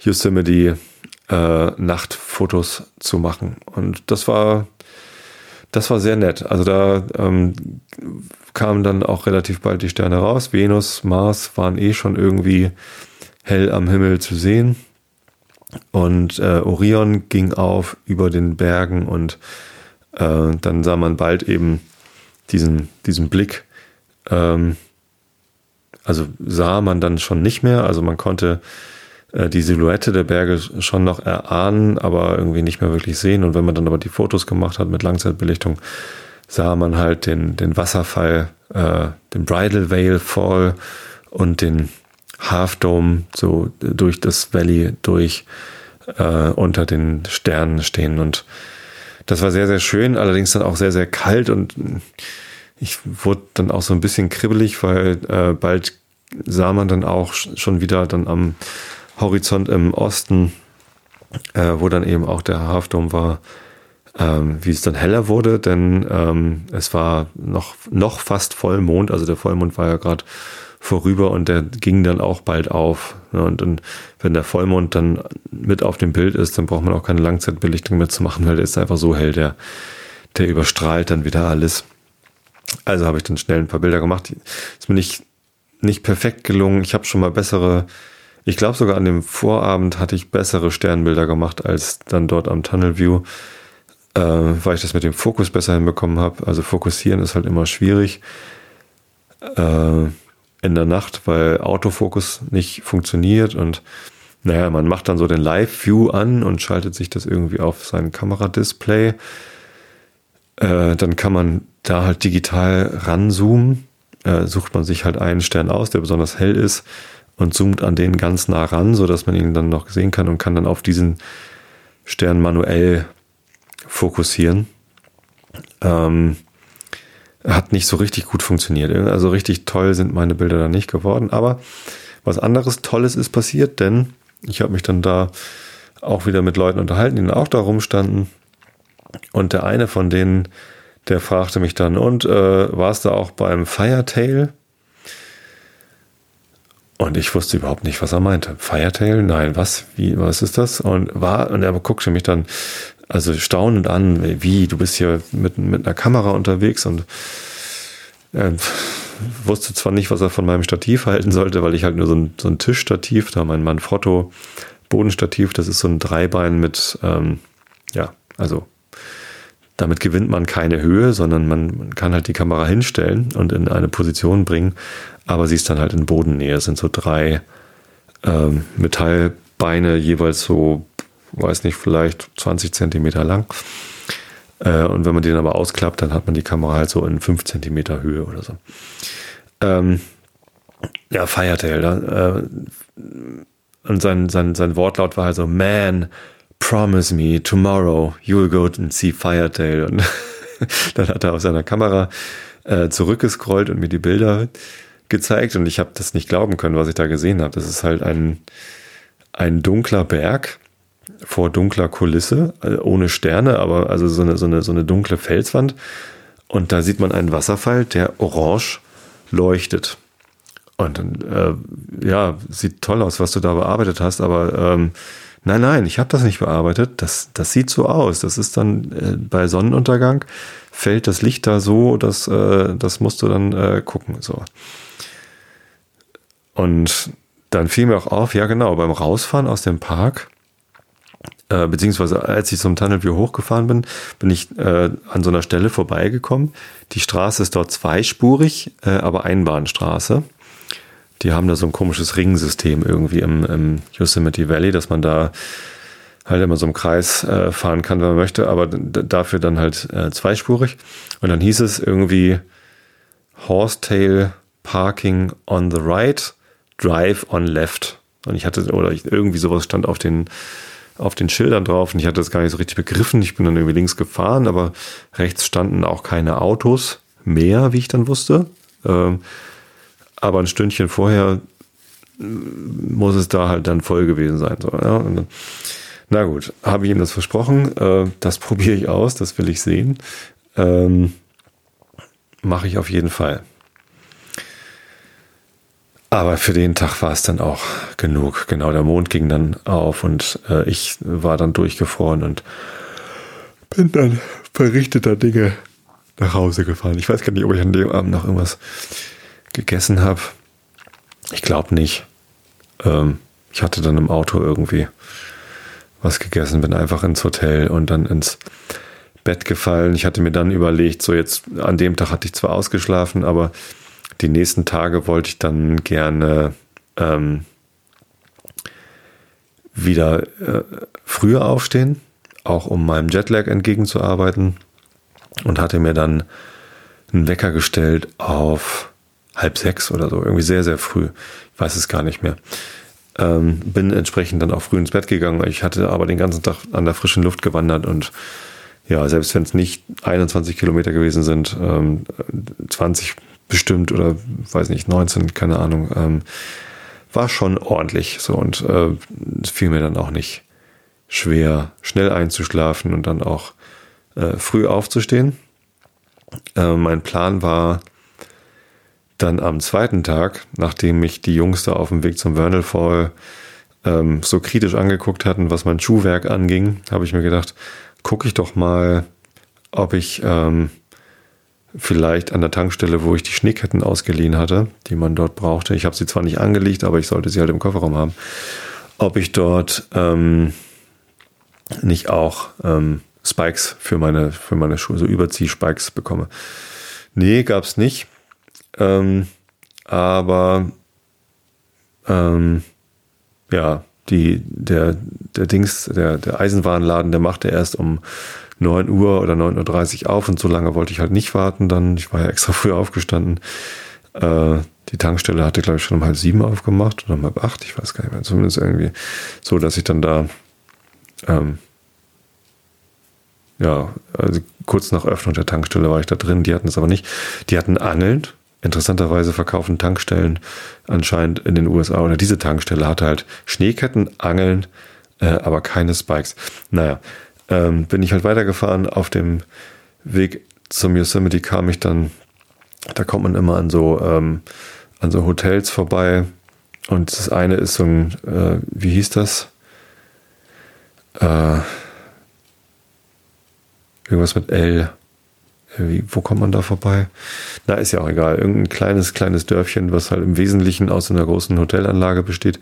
Yosemite äh, Nachtfotos zu machen. Und das war, das war sehr nett. Also da ähm, kamen dann auch relativ bald die Sterne raus. Venus, Mars waren eh schon irgendwie hell am Himmel zu sehen. Und äh, Orion ging auf über den Bergen und äh, dann sah man bald eben diesen, diesen Blick. Ähm, also sah man dann schon nicht mehr. Also man konnte die Silhouette der Berge schon noch erahnen, aber irgendwie nicht mehr wirklich sehen. Und wenn man dann aber die Fotos gemacht hat mit Langzeitbelichtung, sah man halt den, den Wasserfall, äh, den Bridal Veil Fall und den Half Dome so durch das Valley durch äh, unter den Sternen stehen und das war sehr, sehr schön, allerdings dann auch sehr, sehr kalt und ich wurde dann auch so ein bisschen kribbelig, weil äh, bald sah man dann auch schon wieder dann am Horizont im Osten, äh, wo dann eben auch der Hafturm war, ähm, wie es dann heller wurde, denn ähm, es war noch, noch fast Vollmond, also der Vollmond war ja gerade vorüber und der ging dann auch bald auf. Und, und wenn der Vollmond dann mit auf dem Bild ist, dann braucht man auch keine Langzeitbelichtung mehr zu machen, weil der ist einfach so hell, der, der überstrahlt dann wieder alles. Also habe ich dann schnell ein paar Bilder gemacht. Ist mir nicht, nicht perfekt gelungen. Ich habe schon mal bessere, ich glaube sogar an dem Vorabend hatte ich bessere Sternbilder gemacht als dann dort am Tunnel View, äh, weil ich das mit dem Fokus besser hinbekommen habe. Also fokussieren ist halt immer schwierig. Äh, in der Nacht, weil Autofokus nicht funktioniert und naja, man macht dann so den Live-View an und schaltet sich das irgendwie auf sein Kameradisplay. Äh, dann kann man da halt digital ranzoomen. Äh, sucht man sich halt einen Stern aus, der besonders hell ist und zoomt an den ganz nah ran, sodass man ihn dann noch sehen kann und kann dann auf diesen Stern manuell fokussieren. Ähm, hat nicht so richtig gut funktioniert. Also richtig toll sind meine Bilder da nicht geworden. Aber was anderes Tolles ist passiert, denn ich habe mich dann da auch wieder mit Leuten unterhalten, die dann auch da rumstanden. Und der eine von denen, der fragte mich dann, und äh, warst du auch beim Firetail? Und ich wusste überhaupt nicht, was er meinte. Firetail? Nein, was? Wie, was ist das? Und war, und er guckte mich dann also staunend an, wie, du bist hier mit, mit einer Kamera unterwegs und äh, wusste zwar nicht, was er von meinem Stativ halten sollte, weil ich halt nur so ein, so ein Tischstativ, da mein Manfrotto Bodenstativ, das ist so ein Dreibein mit, ähm, ja, also damit gewinnt man keine Höhe, sondern man, kann halt die Kamera hinstellen und in eine Position bringen, aber sie ist dann halt in Bodennähe. Es sind so drei ähm, Metallbeine, jeweils so weiß nicht, vielleicht 20 Zentimeter lang. Äh, und wenn man den aber ausklappt, dann hat man die Kamera halt so in 5 Zentimeter Höhe oder so. Ähm, ja, Firetail. Äh, und sein, sein, sein Wortlaut war halt so, man, promise me, tomorrow you'll go and see Firetail. Und *laughs* dann hat er auf seiner Kamera äh, zurückgescrollt und mir die Bilder gezeigt und ich habe das nicht glauben können, was ich da gesehen habe. Das ist halt ein, ein dunkler Berg vor dunkler Kulisse, äh, ohne Sterne, aber also so eine, so eine, so eine dunkle Felswand. Und da sieht man einen Wasserfall, der orange leuchtet. Und äh, ja, sieht toll aus, was du da bearbeitet hast, aber ähm, nein, nein, ich habe das nicht bearbeitet. Das, das sieht so aus. Das ist dann äh, bei Sonnenuntergang fällt das Licht da so, dass äh, das musst du dann äh, gucken. So. Und dann fiel mir auch auf, ja genau, beim Rausfahren aus dem Park, äh, beziehungsweise als ich zum Tunnelview hochgefahren bin, bin ich äh, an so einer Stelle vorbeigekommen. Die Straße ist dort zweispurig, äh, aber Einbahnstraße. Die haben da so ein komisches Ringsystem irgendwie im, im Yosemite Valley, dass man da halt immer so im Kreis äh, fahren kann, wenn man möchte, aber dafür dann halt äh, zweispurig. Und dann hieß es irgendwie Horsetail Parking on the right, Drive on left. Und ich hatte, oder ich, irgendwie sowas stand auf den, auf den Schildern drauf und ich hatte das gar nicht so richtig begriffen. Ich bin dann irgendwie links gefahren, aber rechts standen auch keine Autos mehr, wie ich dann wusste. Ähm, aber ein Stündchen vorher äh, muss es da halt dann voll gewesen sein. So, ja? dann, na gut, habe ich ihm das versprochen. Äh, das *laughs* probiere ich aus, das will ich sehen. Ähm, Mache ich auf jeden Fall. Aber für den Tag war es dann auch genug. Genau, der Mond ging dann auf und äh, ich war dann durchgefroren und bin dann verrichteter Dinge nach Hause gefahren. Ich weiß gar nicht, ob ich an dem Abend noch irgendwas gegessen habe. Ich glaube nicht. Ähm, ich hatte dann im Auto irgendwie was gegessen, bin einfach ins Hotel und dann ins Bett gefallen. Ich hatte mir dann überlegt, so jetzt an dem Tag hatte ich zwar ausgeschlafen, aber die nächsten Tage wollte ich dann gerne ähm, wieder äh, früher aufstehen, auch um meinem Jetlag entgegenzuarbeiten und hatte mir dann einen Wecker gestellt auf halb sechs oder so, irgendwie sehr, sehr früh. Ich weiß es gar nicht mehr. Ähm, bin entsprechend dann auch früh ins Bett gegangen. Ich hatte aber den ganzen Tag an der frischen Luft gewandert und ja, selbst wenn es nicht 21 Kilometer gewesen sind, ähm, 20 bestimmt oder weiß nicht, 19, keine Ahnung, ähm, war schon ordentlich so und äh, es fiel mir dann auch nicht schwer, schnell einzuschlafen und dann auch äh, früh aufzustehen. Äh, mein Plan war, dann am zweiten Tag, nachdem mich die Jungs da auf dem Weg zum Vernal Fall ähm, so kritisch angeguckt hatten, was mein Schuhwerk anging, habe ich mir gedacht, gucke ich doch mal, ob ich ähm, vielleicht an der Tankstelle, wo ich die Schneeketten ausgeliehen hatte, die man dort brauchte, ich habe sie zwar nicht angelegt, aber ich sollte sie halt im Kofferraum haben, ob ich dort ähm, nicht auch ähm, Spikes für meine, für meine Schuhe, so Überzieh-Spikes bekomme. Nee, gab's nicht. Ähm, aber ähm, ja, die, der, der Dings, der, der Eisenwarenladen, der machte erst um 9 Uhr oder 9.30 Uhr auf und so lange wollte ich halt nicht warten. Dann, ich war ja extra *laughs* früh aufgestanden. Äh, die Tankstelle hatte, glaube ich, schon um halb sieben aufgemacht oder um halb acht, ich weiß gar nicht mehr. Zumindest irgendwie so, dass ich dann da ähm, ja, also kurz nach Öffnung der Tankstelle war ich da drin. Die hatten es aber nicht. Die hatten Angeln Interessanterweise verkaufen Tankstellen anscheinend in den USA oder diese Tankstelle hatte halt Schneeketten, Angeln, äh, aber keine Spikes. Naja, ähm, bin ich halt weitergefahren. Auf dem Weg zum Yosemite kam ich dann, da kommt man immer an so, ähm, an so Hotels vorbei. Und das eine ist so ein, äh, wie hieß das? Äh, irgendwas mit L. Wie, wo kommt man da vorbei? Na, ist ja auch egal. Irgendein kleines, kleines Dörfchen, was halt im Wesentlichen aus einer großen Hotelanlage besteht.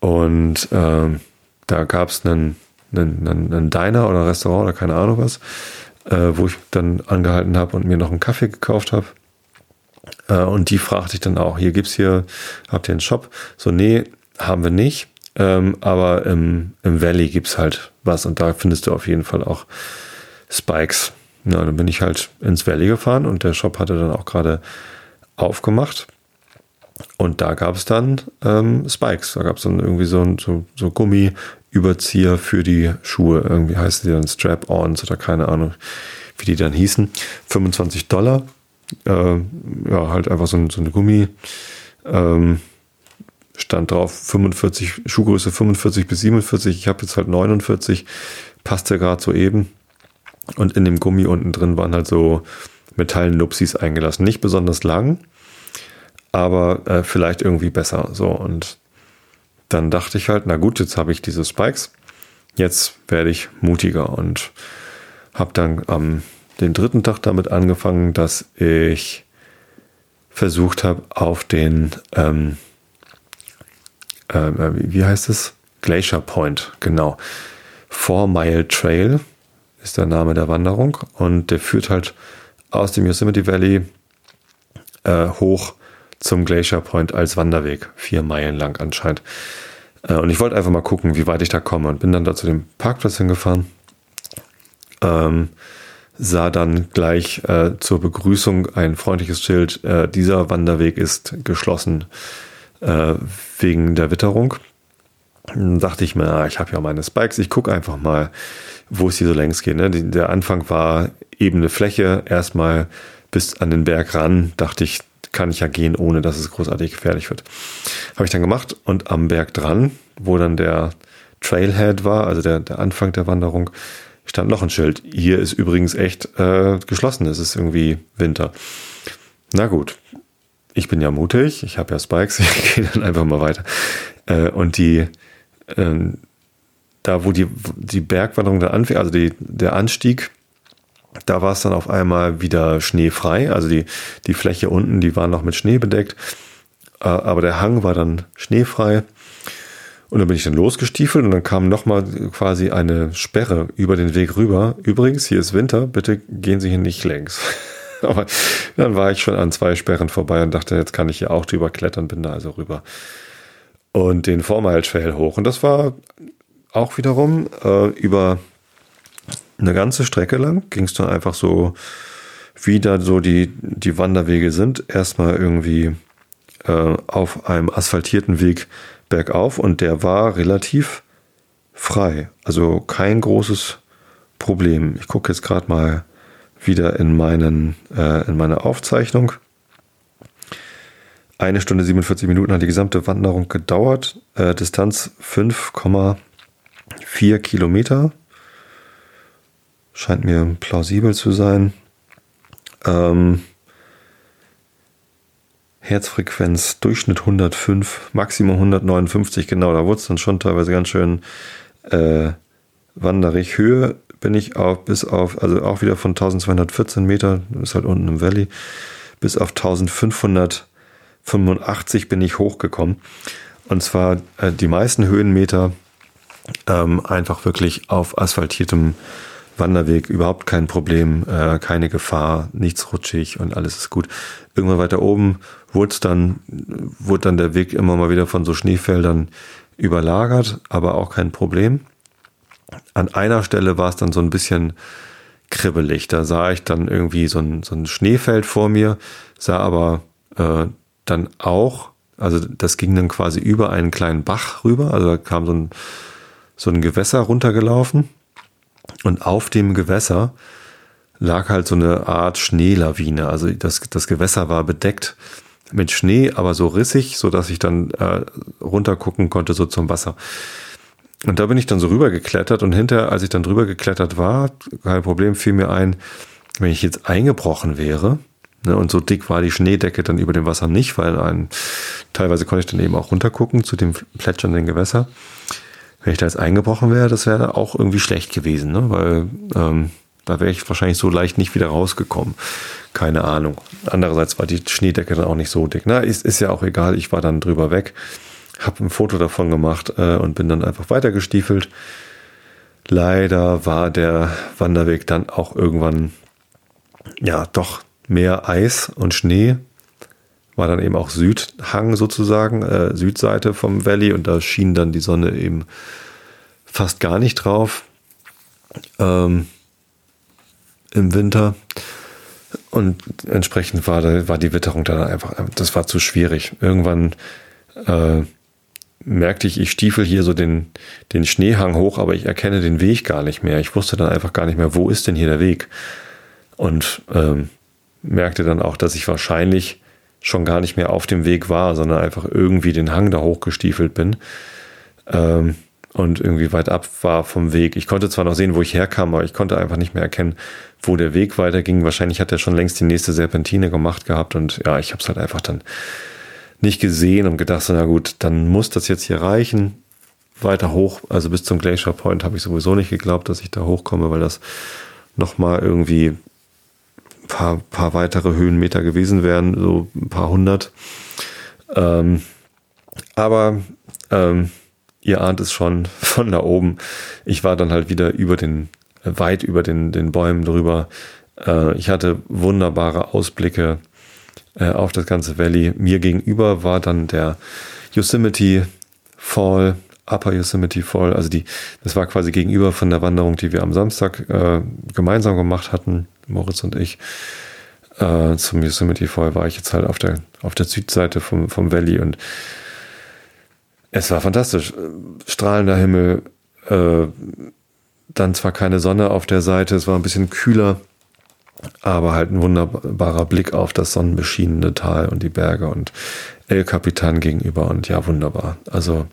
Und äh, da gab es einen, einen, einen, Diner oder Restaurant oder keine Ahnung was, äh, wo ich dann angehalten habe und mir noch einen Kaffee gekauft habe. Äh, und die fragte ich dann auch, hier gibt's hier, habt ihr einen Shop? So, nee, haben wir nicht. Ähm, aber im, im Valley gibt's halt was und da findest du auf jeden Fall auch Spikes. Na, dann bin ich halt ins Valley gefahren und der Shop hatte dann auch gerade aufgemacht. Und da gab es dann ähm, Spikes. Da gab es dann irgendwie so, so, so Gummiüberzieher für die Schuhe. Irgendwie heißen die dann Strap-Ons oder keine Ahnung, wie die dann hießen. 25 Dollar. Äh, ja, halt einfach so, so eine Gummi. Ähm, stand drauf 45, Schuhgröße 45 bis 47. Ich habe jetzt halt 49. Passte gerade so eben. Und in dem Gummi unten drin waren halt so Metallnupsis eingelassen. Nicht besonders lang, aber äh, vielleicht irgendwie besser. So und dann dachte ich halt, na gut, jetzt habe ich diese Spikes, jetzt werde ich mutiger und habe dann am den dritten Tag damit angefangen, dass ich versucht habe, auf den, ähm, äh, wie heißt es? Glacier Point, genau. Four Mile Trail ist der Name der Wanderung und der führt halt aus dem Yosemite Valley äh, hoch zum Glacier Point als Wanderweg, vier Meilen lang anscheinend. Äh, und ich wollte einfach mal gucken, wie weit ich da komme und bin dann da zu dem Parkplatz hingefahren. Ähm, sah dann gleich äh, zur Begrüßung ein freundliches Schild, äh, dieser Wanderweg ist geschlossen äh, wegen der Witterung. Dann dachte ich mir, ah, ich habe ja meine Spikes, ich gucke einfach mal, wo es hier so längs geht. Ne? Der Anfang war ebene Fläche, erstmal bis an den Berg ran, dachte ich, kann ich ja gehen, ohne dass es großartig gefährlich wird. Habe ich dann gemacht und am Berg dran, wo dann der Trailhead war, also der, der Anfang der Wanderung, stand noch ein Schild. Hier ist übrigens echt äh, geschlossen, es ist irgendwie Winter. Na gut, ich bin ja mutig, ich habe ja Spikes, *laughs* ich gehe dann einfach mal weiter. Äh, und die, äh, da wo die, die Bergwanderung dann anfing, also die, der Anstieg, da war es dann auf einmal wieder schneefrei. Also die, die Fläche unten, die war noch mit Schnee bedeckt. Äh, aber der Hang war dann schneefrei. Und dann bin ich dann losgestiefelt und dann kam nochmal quasi eine Sperre über den Weg rüber. Übrigens, hier ist Winter, bitte gehen Sie hier nicht längs. *laughs* Aber dann war ich schon an zwei Sperren vorbei und dachte, jetzt kann ich hier auch drüber klettern, bin da also rüber. Und den Trail hoch. Und das war auch wiederum äh, über eine ganze Strecke lang ging es dann einfach so, wie da so die, die Wanderwege sind. Erstmal irgendwie äh, auf einem asphaltierten Weg bergauf und der war relativ frei. Also kein großes Problem. Ich gucke jetzt gerade mal wieder in, meinen, äh, in meine Aufzeichnung. Eine Stunde 47 Minuten hat die gesamte Wanderung gedauert. Äh, Distanz 5,4 Kilometer. Scheint mir plausibel zu sein. Ähm, Herzfrequenz Durchschnitt 105, Maximum 159, genau, da wurde es dann schon teilweise ganz schön äh, wanderig. Höhe bin ich auf bis auf, also auch wieder von 1214 Meter, ist halt unten im Valley, bis auf 1585 bin ich hochgekommen. Und zwar äh, die meisten Höhenmeter ähm, einfach wirklich auf asphaltiertem Wanderweg, überhaupt kein Problem, äh, keine Gefahr, nichts rutschig und alles ist gut. Irgendwann weiter oben wurde dann, wurde dann der Weg immer mal wieder von so Schneefeldern überlagert, aber auch kein Problem. An einer Stelle war es dann so ein bisschen kribbelig. Da sah ich dann irgendwie so ein, so ein Schneefeld vor mir, sah aber äh, dann auch, also das ging dann quasi über einen kleinen Bach rüber, also da kam so ein, so ein Gewässer runtergelaufen und auf dem Gewässer lag halt so eine Art Schneelawine. Also das, das Gewässer war bedeckt mit Schnee, aber so rissig, so dass ich dann äh, runtergucken konnte so zum Wasser. Und da bin ich dann so rübergeklettert und hinterher, als ich dann drüber geklettert war, kein Problem, fiel mir ein, wenn ich jetzt eingebrochen wäre, ne, und so dick war die Schneedecke dann über dem Wasser nicht, weil ein, teilweise konnte ich dann eben auch runtergucken zu dem plätschernden Gewässer wenn ich da jetzt eingebrochen wäre, das wäre auch irgendwie schlecht gewesen, ne? weil ähm, da wäre ich wahrscheinlich so leicht nicht wieder rausgekommen. Keine Ahnung. Andererseits war die Schneedecke dann auch nicht so dick. Na, ist, ist ja auch egal. Ich war dann drüber weg, habe ein Foto davon gemacht äh, und bin dann einfach weitergestiefelt. Leider war der Wanderweg dann auch irgendwann ja doch mehr Eis und Schnee war dann eben auch Südhang sozusagen, äh, Südseite vom Valley und da schien dann die Sonne eben fast gar nicht drauf ähm, im Winter. Und entsprechend war, war die Witterung dann einfach, das war zu schwierig. Irgendwann äh, merkte ich, ich stiefel hier so den, den Schneehang hoch, aber ich erkenne den Weg gar nicht mehr. Ich wusste dann einfach gar nicht mehr, wo ist denn hier der Weg? Und ähm, merkte dann auch, dass ich wahrscheinlich schon gar nicht mehr auf dem Weg war, sondern einfach irgendwie den Hang da hochgestiefelt bin ähm, und irgendwie weit ab war vom Weg. Ich konnte zwar noch sehen, wo ich herkam, aber ich konnte einfach nicht mehr erkennen, wo der Weg weiterging. Wahrscheinlich hat er schon längst die nächste Serpentine gemacht gehabt und ja, ich habe es halt einfach dann nicht gesehen und gedacht, na gut, dann muss das jetzt hier reichen. Weiter hoch, also bis zum Glacier Point habe ich sowieso nicht geglaubt, dass ich da hochkomme, weil das nochmal irgendwie paar, paar weitere Höhenmeter gewesen wären, so ein paar hundert. Ähm, aber ähm, ihr ahnt es schon *laughs* von da oben. Ich war dann halt wieder über den, weit über den, den Bäumen drüber. Äh, ich hatte wunderbare Ausblicke äh, auf das ganze Valley. Mir gegenüber war dann der Yosemite Fall, Upper Yosemite Fall. Also die, das war quasi gegenüber von der Wanderung, die wir am Samstag äh, gemeinsam gemacht hatten, Moritz und ich. Äh, zum Yosemite Fall war ich jetzt halt auf der, auf der Südseite vom, vom Valley und es war fantastisch. Strahlender Himmel, äh, dann zwar keine Sonne auf der Seite, es war ein bisschen kühler, aber halt ein wunderbarer Blick auf das sonnenbeschienene Tal und die Berge und El Capitan gegenüber und ja, wunderbar. Also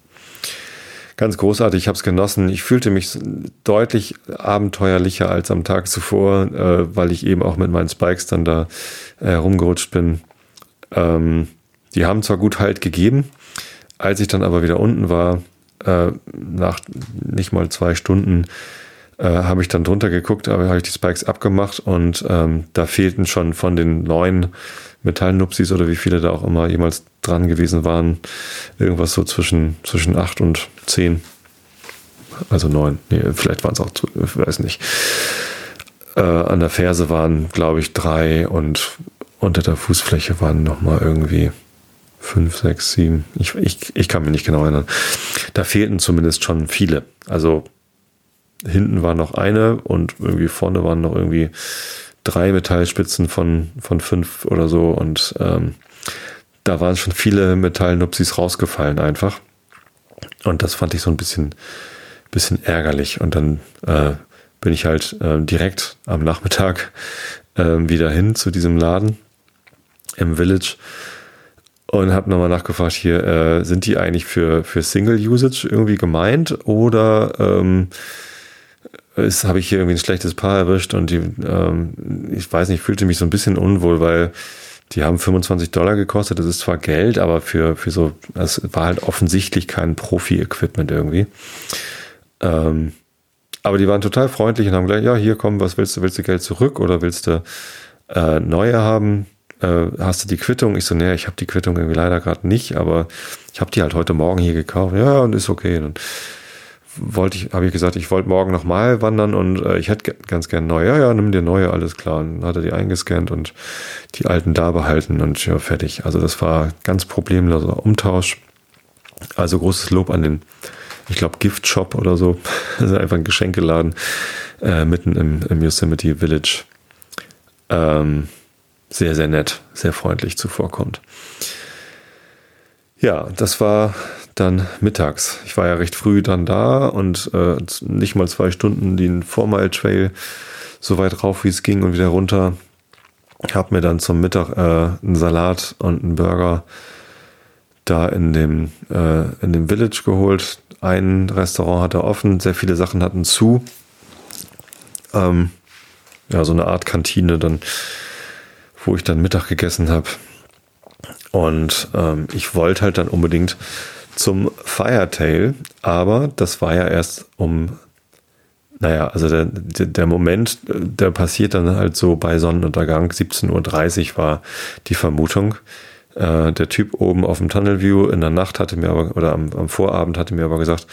ganz großartig, ich habe es genossen. Ich fühlte mich deutlich abenteuerlicher als am Tag zuvor, äh, weil ich eben auch mit meinen Spikes dann da äh, rumgerutscht bin. Ähm, die haben zwar gut Halt gegeben, als ich dann aber wieder unten war, äh, nach nicht mal zwei Stunden, äh, habe ich dann drunter geguckt, aber habe ich die Spikes abgemacht und ähm, da fehlten schon von den neun Metallnupsis oder wie viele da auch immer jemals dran gewesen waren, irgendwas so zwischen, zwischen acht und zehn. Also neun. Nee, vielleicht waren es auch, ich weiß nicht. Äh, an der Ferse waren, glaube ich, drei und unter der Fußfläche waren nochmal irgendwie fünf, sechs, sieben. Ich, ich, ich kann mich nicht genau erinnern. Da fehlten zumindest schon viele. Also hinten war noch eine und irgendwie vorne waren noch irgendwie drei Metallspitzen von, von fünf oder so. Und ähm, da waren schon viele Metallnupsis rausgefallen einfach. Und das fand ich so ein bisschen, bisschen ärgerlich. Und dann äh, bin ich halt äh, direkt am Nachmittag äh, wieder hin zu diesem Laden im Village und habe nochmal nachgefragt, hier, äh, sind die eigentlich für, für Single-Usage irgendwie gemeint oder ähm, habe ich hier irgendwie ein schlechtes Paar erwischt und die, ähm, ich weiß nicht, fühlte mich so ein bisschen unwohl, weil die haben 25 Dollar gekostet. Das ist zwar Geld, aber für, für so, das war halt offensichtlich kein Profi-Equipment irgendwie. Ähm, aber die waren total freundlich und haben gleich, ja, hier komm, was willst du? Willst du Geld zurück oder willst du äh, neue haben? äh, hast du die Quittung? Ich so, nee, ich habe die Quittung irgendwie leider gerade nicht, aber ich habe die halt heute Morgen hier gekauft. Ja, und ist okay. Dann wollte ich, habe ich gesagt, ich wollte morgen nochmal wandern und äh, ich hätte ganz gern neue. Ja, ja, nimm dir neue, alles klar. Und dann hat er die eingescannt und die alten da behalten und ja, fertig. Also das war ganz problemloser Umtausch. Also großes Lob an den, ich glaube, Gift Shop oder so. *laughs* Also einfach ein Geschenkeladen äh, mitten im, im Yosemite Village. Ähm, sehr, sehr nett, sehr freundlich zuvorkommt. Ja, das war dann mittags. Ich war ja recht früh dann da und äh, nicht mal zwei Stunden den Four Trail so weit rauf, wie es ging und wieder runter. Hab mir dann zum Mittag äh, einen Salat und einen Burger da in dem, äh, in dem Village geholt. Ein Restaurant hatte offen, sehr viele Sachen hatten zu. Ähm, ja, so eine Art Kantine dann wo ich dann Mittag gegessen habe. Und ähm, ich wollte halt dann unbedingt zum Firetail, aber das war ja erst um, naja, also der, der Moment, der passiert dann halt so bei Sonnenuntergang, 17.30 Uhr war die Vermutung. Äh, der Typ oben auf dem Tunnel View in der Nacht hatte mir aber, oder am, am Vorabend hatte mir aber gesagt,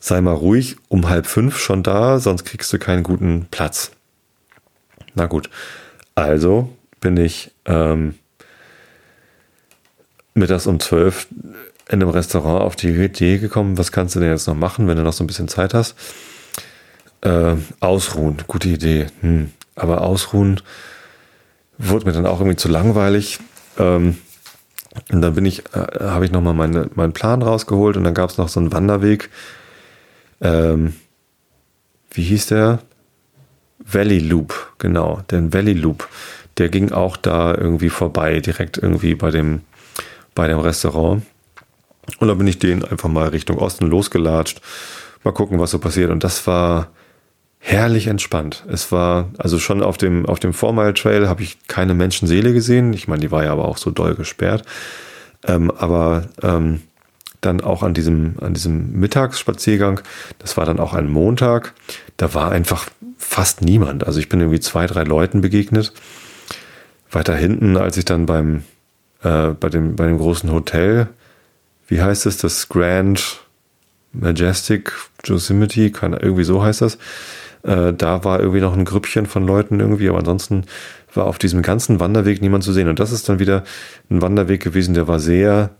sei mal ruhig, um halb fünf schon da, sonst kriegst du keinen guten Platz. Na gut. Also bin ich ähm, mittags um zwölf in einem Restaurant auf die Idee gekommen, was kannst du denn jetzt noch machen, wenn du noch so ein bisschen Zeit hast? Äh, ausruhen, gute Idee. Hm. Aber ausruhen wurde mir dann auch irgendwie zu langweilig. Ähm, und dann bin ich, äh, habe ich nochmal meine, meinen Plan rausgeholt und dann gab es noch so einen Wanderweg. Ähm, wie hieß der? Valley Loop, genau, den Valley Loop der ging auch da irgendwie vorbei, direkt irgendwie bei dem, bei dem Restaurant. Und dann bin ich den einfach mal Richtung Osten losgelatscht. Mal gucken, was so passiert. Und das war herrlich entspannt. Es war, also schon auf dem, auf dem Four Mile Trail habe ich keine Menschenseele gesehen. Ich meine, die war ja aber auch so doll gesperrt. Ähm, aber ähm, dann auch an diesem, an diesem Mittagsspaziergang, das war dann auch ein Montag, da war einfach fast niemand. Also ich bin irgendwie zwei, drei Leuten begegnet. Weiter hinten, als ich dann beim, äh, bei, dem, bei dem großen Hotel, wie heißt es, das Grand Majestic Yosemite, kann, irgendwie so heißt das, äh, da war irgendwie noch ein Grüppchen von Leuten irgendwie, aber ansonsten war auf diesem ganzen Wanderweg niemand zu sehen. Und das ist dann wieder ein Wanderweg gewesen, der war sehr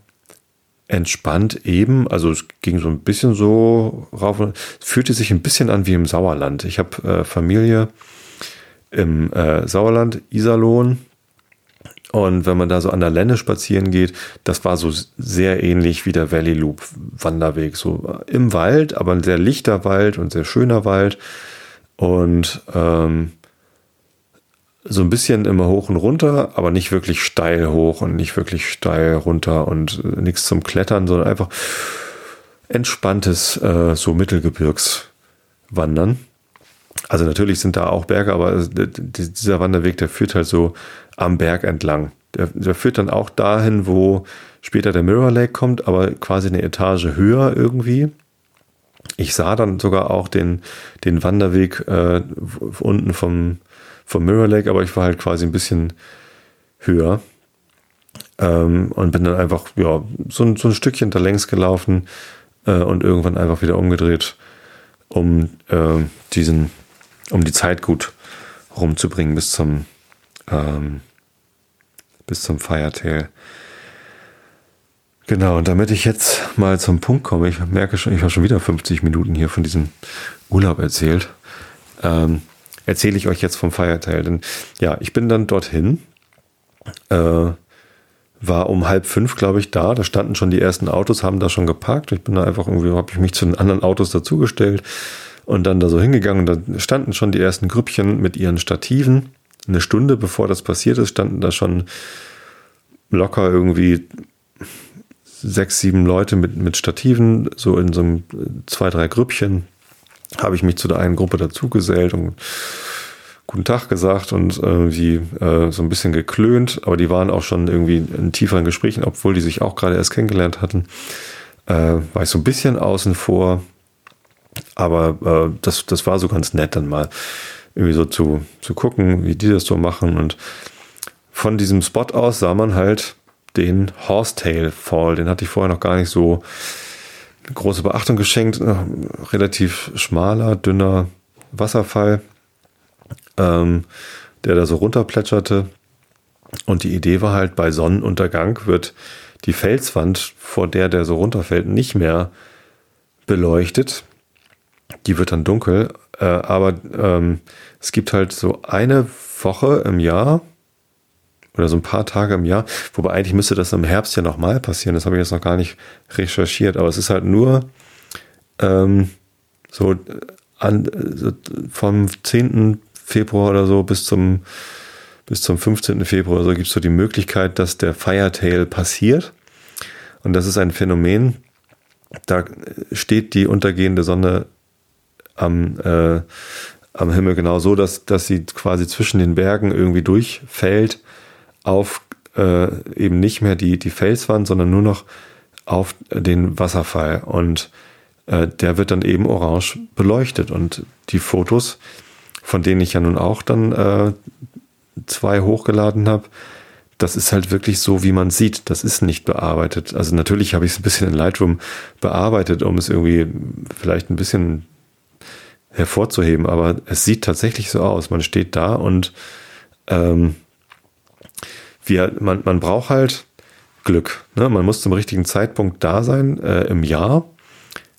entspannt eben. Also es ging so ein bisschen so rauf. Es fühlte sich ein bisschen an wie im Sauerland. Ich habe äh, Familie im äh, Sauerland, Iserlohn. Und wenn man da so an der Lenne spazieren geht, das war so sehr ähnlich wie der Valley Loop Wanderweg. So im Wald, aber ein sehr lichter Wald und sehr schöner Wald. Und ähm, so ein bisschen immer hoch und runter, aber nicht wirklich steil hoch und nicht wirklich steil runter und äh, nichts zum Klettern, sondern einfach entspanntes äh, so Mittelgebirgswandern. Also natürlich sind da auch Berge, aber dieser Wanderweg, der führt halt so am Berg entlang. Der, der führt dann auch dahin, wo später der Mirror Lake kommt, aber quasi eine Etage höher irgendwie. Ich sah dann sogar auch den, den Wanderweg äh, unten vom, vom Mirror Lake, aber ich war halt quasi ein bisschen höher. Ähm, und bin dann einfach, ja, so, so ein Stückchen da längs gelaufen äh, und irgendwann einfach wieder umgedreht, um äh, diesen, um die Zeit gut rumzubringen bis zum, ähm, bis zum Firetail. Genau, und damit ich jetzt mal zum Punkt komme, ich merke schon, ich habe schon wieder 50 Minuten hier von diesem Urlaub erzählt. Ähm, erzähle ich euch jetzt vom Feierteil. Denn ja, ich bin dann dorthin, äh, war um halb fünf, glaube ich, da. Da standen schon die ersten Autos, haben da schon geparkt. Ich bin da einfach irgendwie, habe ich mich zu den anderen Autos dazugestellt und dann da so hingegangen. Und da standen schon die ersten Grüppchen mit ihren Stativen. Eine Stunde bevor das passiert ist, standen da schon locker irgendwie sechs, sieben Leute mit, mit Stativen, so in so einem zwei, drei Grüppchen habe ich mich zu der einen Gruppe dazugesellt und guten Tag gesagt und irgendwie äh, so ein bisschen geklönt, aber die waren auch schon irgendwie in tieferen Gesprächen, obwohl die sich auch gerade erst kennengelernt hatten. Äh, war ich so ein bisschen außen vor, aber äh, das, das war so ganz nett dann mal irgendwie so zu, zu gucken, wie die das so machen und von diesem Spot aus sah man halt den Horsetail Fall, den hatte ich vorher noch gar nicht so große Beachtung geschenkt. Äh, relativ schmaler, dünner Wasserfall, ähm, der da so runterplätscherte. Und die Idee war halt, bei Sonnenuntergang wird die Felswand, vor der der so runterfällt, nicht mehr beleuchtet. Die wird dann dunkel. Äh, aber ähm, es gibt halt so eine Woche im Jahr, oder so ein paar Tage im Jahr. Wobei eigentlich müsste das im Herbst ja nochmal passieren. Das habe ich jetzt noch gar nicht recherchiert. Aber es ist halt nur ähm, so, an, so vom 10. Februar oder so bis zum, bis zum 15. Februar oder so gibt es so die Möglichkeit, dass der Firetail passiert. Und das ist ein Phänomen, da steht die untergehende Sonne am, äh, am Himmel genau so, dass, dass sie quasi zwischen den Bergen irgendwie durchfällt auf äh, eben nicht mehr die, die Felswand, sondern nur noch auf den Wasserfall. Und äh, der wird dann eben orange beleuchtet. Und die Fotos, von denen ich ja nun auch dann äh, zwei hochgeladen habe, das ist halt wirklich so, wie man sieht. Das ist nicht bearbeitet. Also natürlich habe ich es ein bisschen in Lightroom bearbeitet, um es irgendwie vielleicht ein bisschen hervorzuheben, aber es sieht tatsächlich so aus. Man steht da und ähm, wir, man, man braucht halt Glück. Ne? Man muss zum richtigen Zeitpunkt da sein äh, im Jahr.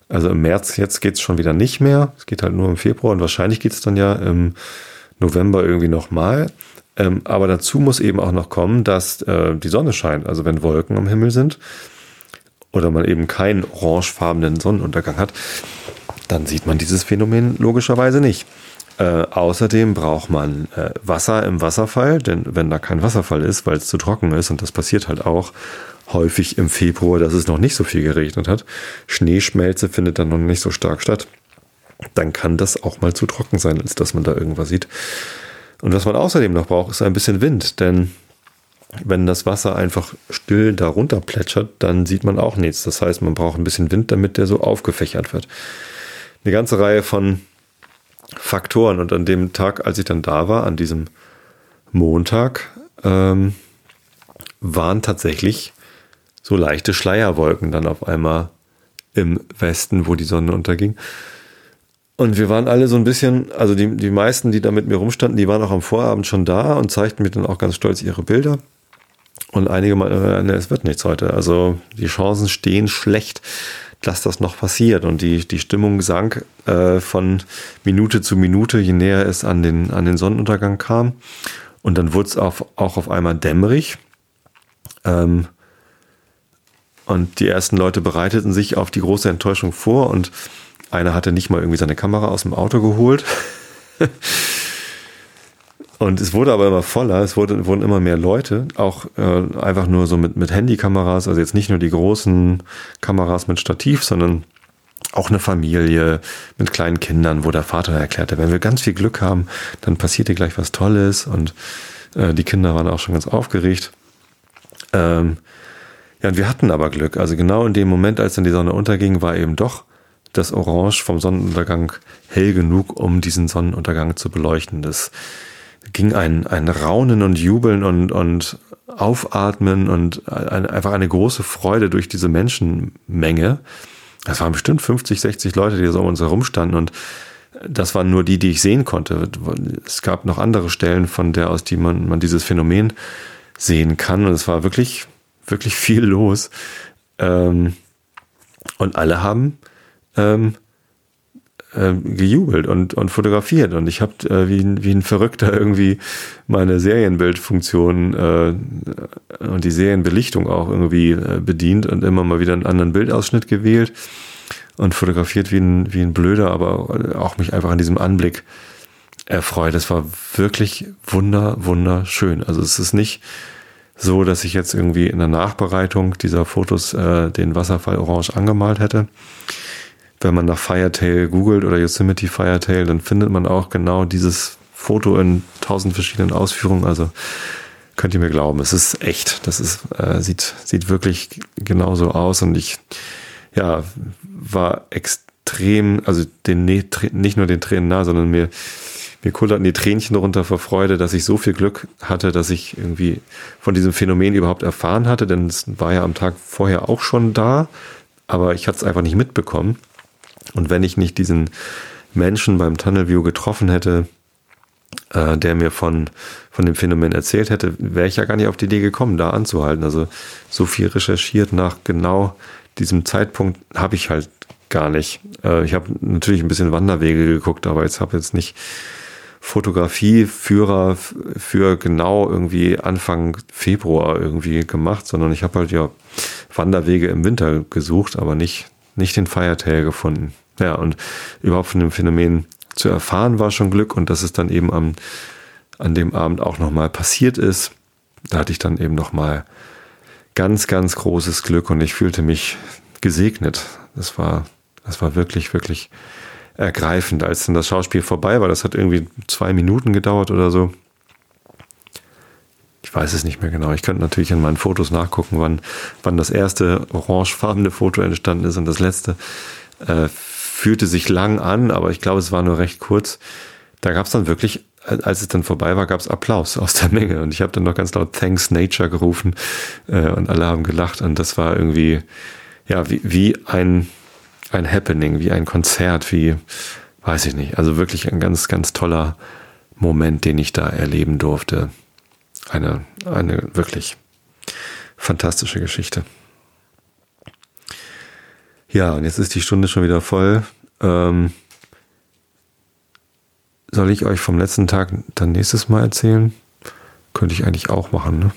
Also im März jetzt geht es schon wieder nicht mehr. Es geht halt nur im Februar und wahrscheinlich geht es dann ja im November irgendwie nochmal. Ähm, aber dazu muss eben auch noch kommen, dass äh, die Sonne scheint. Also wenn Wolken am Himmel sind oder man eben keinen orangefarbenen Sonnenuntergang hat, dann sieht man dieses Phänomen logischerweise nicht. Äh, außerdem braucht man äh, Wasser im Wasserfall, denn wenn da kein Wasserfall ist, weil es zu trocken ist, und das passiert halt auch häufig im Februar, dass es noch nicht so viel geregnet hat, Schneeschmelze findet dann noch nicht so stark statt, dann kann das auch mal zu trocken sein, als dass man da irgendwas sieht. Und was man außerdem noch braucht, ist ein bisschen Wind, denn wenn das Wasser einfach still darunter plätschert, dann sieht man auch nichts. Das heißt, man braucht ein bisschen Wind, damit der so aufgefächert wird. Eine ganze Reihe von Faktoren. Und an dem Tag, als ich dann da war, an diesem Montag, ähm, waren tatsächlich so leichte Schleierwolken dann auf einmal im Westen, wo die Sonne unterging. Und wir waren alle so ein bisschen, also die, die meisten, die da mit mir rumstanden, die waren auch am Vorabend schon da und zeigten mir dann auch ganz stolz ihre Bilder. Und einige mal, äh, es wird nichts heute. Also die Chancen stehen schlecht, dass das noch passiert. Und die, die Stimmung sank äh, von Minute zu Minute, je näher es an den, an den Sonnenuntergang kam. Und dann wurde es auch, auch auf einmal dämmerig. Ähm, und die ersten Leute bereiteten sich auf die große Enttäuschung vor und einer hatte nicht mal irgendwie seine Kamera aus dem Auto geholt. *laughs* Und es wurde aber immer voller, es wurde, wurden immer mehr Leute, auch äh, einfach nur so mit, mit Handykameras, also jetzt nicht nur die großen Kameras mit Stativ, sondern auch eine Familie mit kleinen Kindern, wo der Vater erklärte, wenn wir ganz viel Glück haben, dann passiert hier gleich was Tolles und äh, die Kinder waren auch schon ganz aufgeregt. Ähm, ja, und wir hatten aber Glück. Also genau in dem Moment, als dann die Sonne unterging, war eben doch das Orange vom Sonnenuntergang hell genug, um diesen Sonnenuntergang zu beleuchten. Das ging ein, ein Raunen und Jubeln und, und Aufatmen und ein, einfach eine große Freude durch diese Menschenmenge. Das waren bestimmt 50, 60 Leute, die so um uns herum standen und das waren nur die, die ich sehen konnte. Es gab noch andere Stellen, von der aus die man, man dieses Phänomen sehen kann und es war wirklich, wirklich viel los. Ähm, und alle haben ähm, äh, gejubelt und, und fotografiert. Und ich habe äh, wie, wie ein Verrückter irgendwie meine Serienbildfunktion äh, und die Serienbelichtung auch irgendwie äh, bedient und immer mal wieder einen anderen Bildausschnitt gewählt und fotografiert wie ein, wie ein Blöder, aber auch mich einfach an diesem Anblick erfreut. Es war wirklich wunder, wunderschön. Also es ist nicht so, dass ich jetzt irgendwie in der Nachbereitung dieser Fotos äh, den Wasserfall orange angemalt hätte wenn man nach Firetail googelt oder Yosemite Firetail, dann findet man auch genau dieses Foto in tausend verschiedenen Ausführungen. Also könnt ihr mir glauben, es ist echt. Das ist, äh, sieht, sieht wirklich genauso aus. Und ich, ja, war extrem, also den, nicht nur den Tränen nah, sondern mir, mir kullerten die Tränchen runter vor Freude, dass ich so viel Glück hatte, dass ich irgendwie von diesem Phänomen überhaupt erfahren hatte, denn es war ja am Tag vorher auch schon da, aber ich hatte es einfach nicht mitbekommen. Und wenn ich nicht diesen Menschen beim Tunnel View getroffen hätte, äh, der mir von, von dem Phänomen erzählt hätte, wäre ich ja gar nicht auf die Idee gekommen, da anzuhalten. Also so viel recherchiert nach genau diesem Zeitpunkt habe ich halt gar nicht. Äh, ich habe natürlich ein bisschen Wanderwege geguckt, aber jetzt habe jetzt nicht Fotografieführer für genau irgendwie Anfang Februar irgendwie gemacht, sondern ich habe halt ja Wanderwege im Winter gesucht, aber nicht, nicht den Firetail gefunden. Ja, und überhaupt von dem Phänomen zu erfahren war schon Glück und dass es dann eben am, an dem Abend auch nochmal passiert ist, da hatte ich dann eben nochmal ganz, ganz großes Glück und ich fühlte mich gesegnet. Das war, das war wirklich, wirklich ergreifend, als dann das Schauspiel vorbei war. Das hat irgendwie zwei Minuten gedauert oder so. Ich weiß es nicht mehr genau. Ich könnte natürlich in meinen Fotos nachgucken, wann, wann das erste orangefarbene Foto entstanden ist und das letzte. Äh, fühlte sich lang an, aber ich glaube, es war nur recht kurz. Da gab es dann wirklich, als es dann vorbei war, gab es Applaus aus der Menge. Und ich habe dann noch ganz laut Thanks Nature gerufen äh, und alle haben gelacht. Und das war irgendwie, ja, wie, wie ein, ein Happening, wie ein Konzert, wie, weiß ich nicht. Also wirklich ein ganz, ganz toller Moment, den ich da erleben durfte. Eine, eine wirklich fantastische Geschichte. Ja, und jetzt ist die Stunde schon wieder voll. Ähm, soll ich euch vom letzten Tag dann nächstes Mal erzählen? Könnte ich eigentlich auch machen, ne?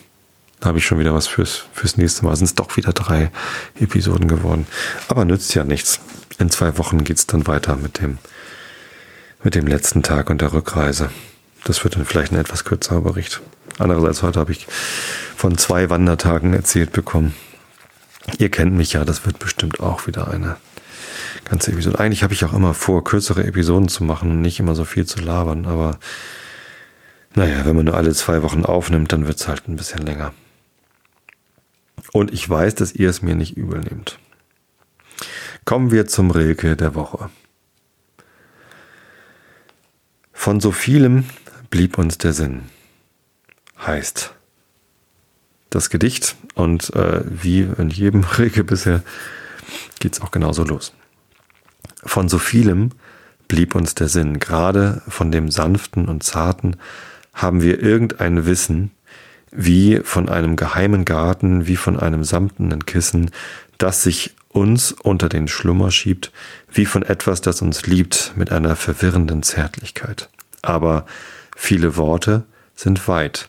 Da habe ich schon wieder was fürs, fürs nächste Mal. Sind es doch wieder drei Episoden geworden. Aber nützt ja nichts. In zwei Wochen geht es dann weiter mit dem, mit dem letzten Tag und der Rückreise. Das wird dann vielleicht ein etwas kürzerer Bericht. Andererseits heute habe ich von zwei Wandertagen erzählt bekommen. Ihr kennt mich ja, das wird bestimmt auch wieder eine ganze Episode. Eigentlich habe ich auch immer vor, kürzere Episoden zu machen und nicht immer so viel zu labern, aber naja, wenn man nur alle zwei Wochen aufnimmt, dann wird es halt ein bisschen länger. Und ich weiß, dass ihr es mir nicht übel nehmt. Kommen wir zum Rilke der Woche. Von so vielem blieb uns der Sinn, heißt das Gedicht. Und äh, wie in jedem *laughs* Rilke bisher geht es auch genauso los. Von so vielem blieb uns der Sinn. Gerade von dem Sanften und Zarten haben wir irgendein Wissen, wie von einem geheimen Garten, wie von einem samtenen Kissen, das sich uns unter den Schlummer schiebt, wie von etwas, das uns liebt, mit einer verwirrenden Zärtlichkeit. Aber viele Worte sind weit.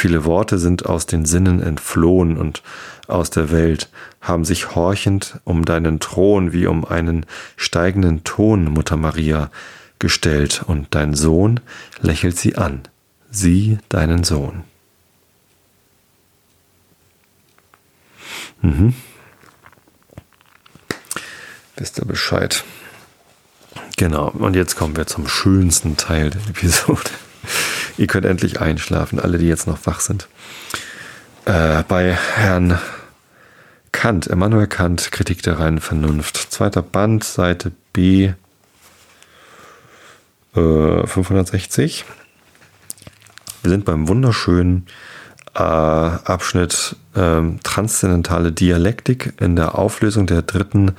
Viele Worte sind aus den Sinnen entflohen und aus der Welt, haben sich horchend um deinen Thron wie um einen steigenden Ton, Mutter Maria, gestellt, und dein Sohn lächelt sie an, sieh deinen Sohn. Mhm. Wisst ihr Bescheid? Genau, und jetzt kommen wir zum schönsten Teil der Episode. Ihr könnt endlich einschlafen, alle, die jetzt noch wach sind. Äh, bei Herrn Kant, Immanuel Kant, Kritik der reinen Vernunft. Zweiter Band, Seite B äh, 560. Wir sind beim wunderschönen äh, Abschnitt äh, Transzendentale Dialektik in der Auflösung der dritten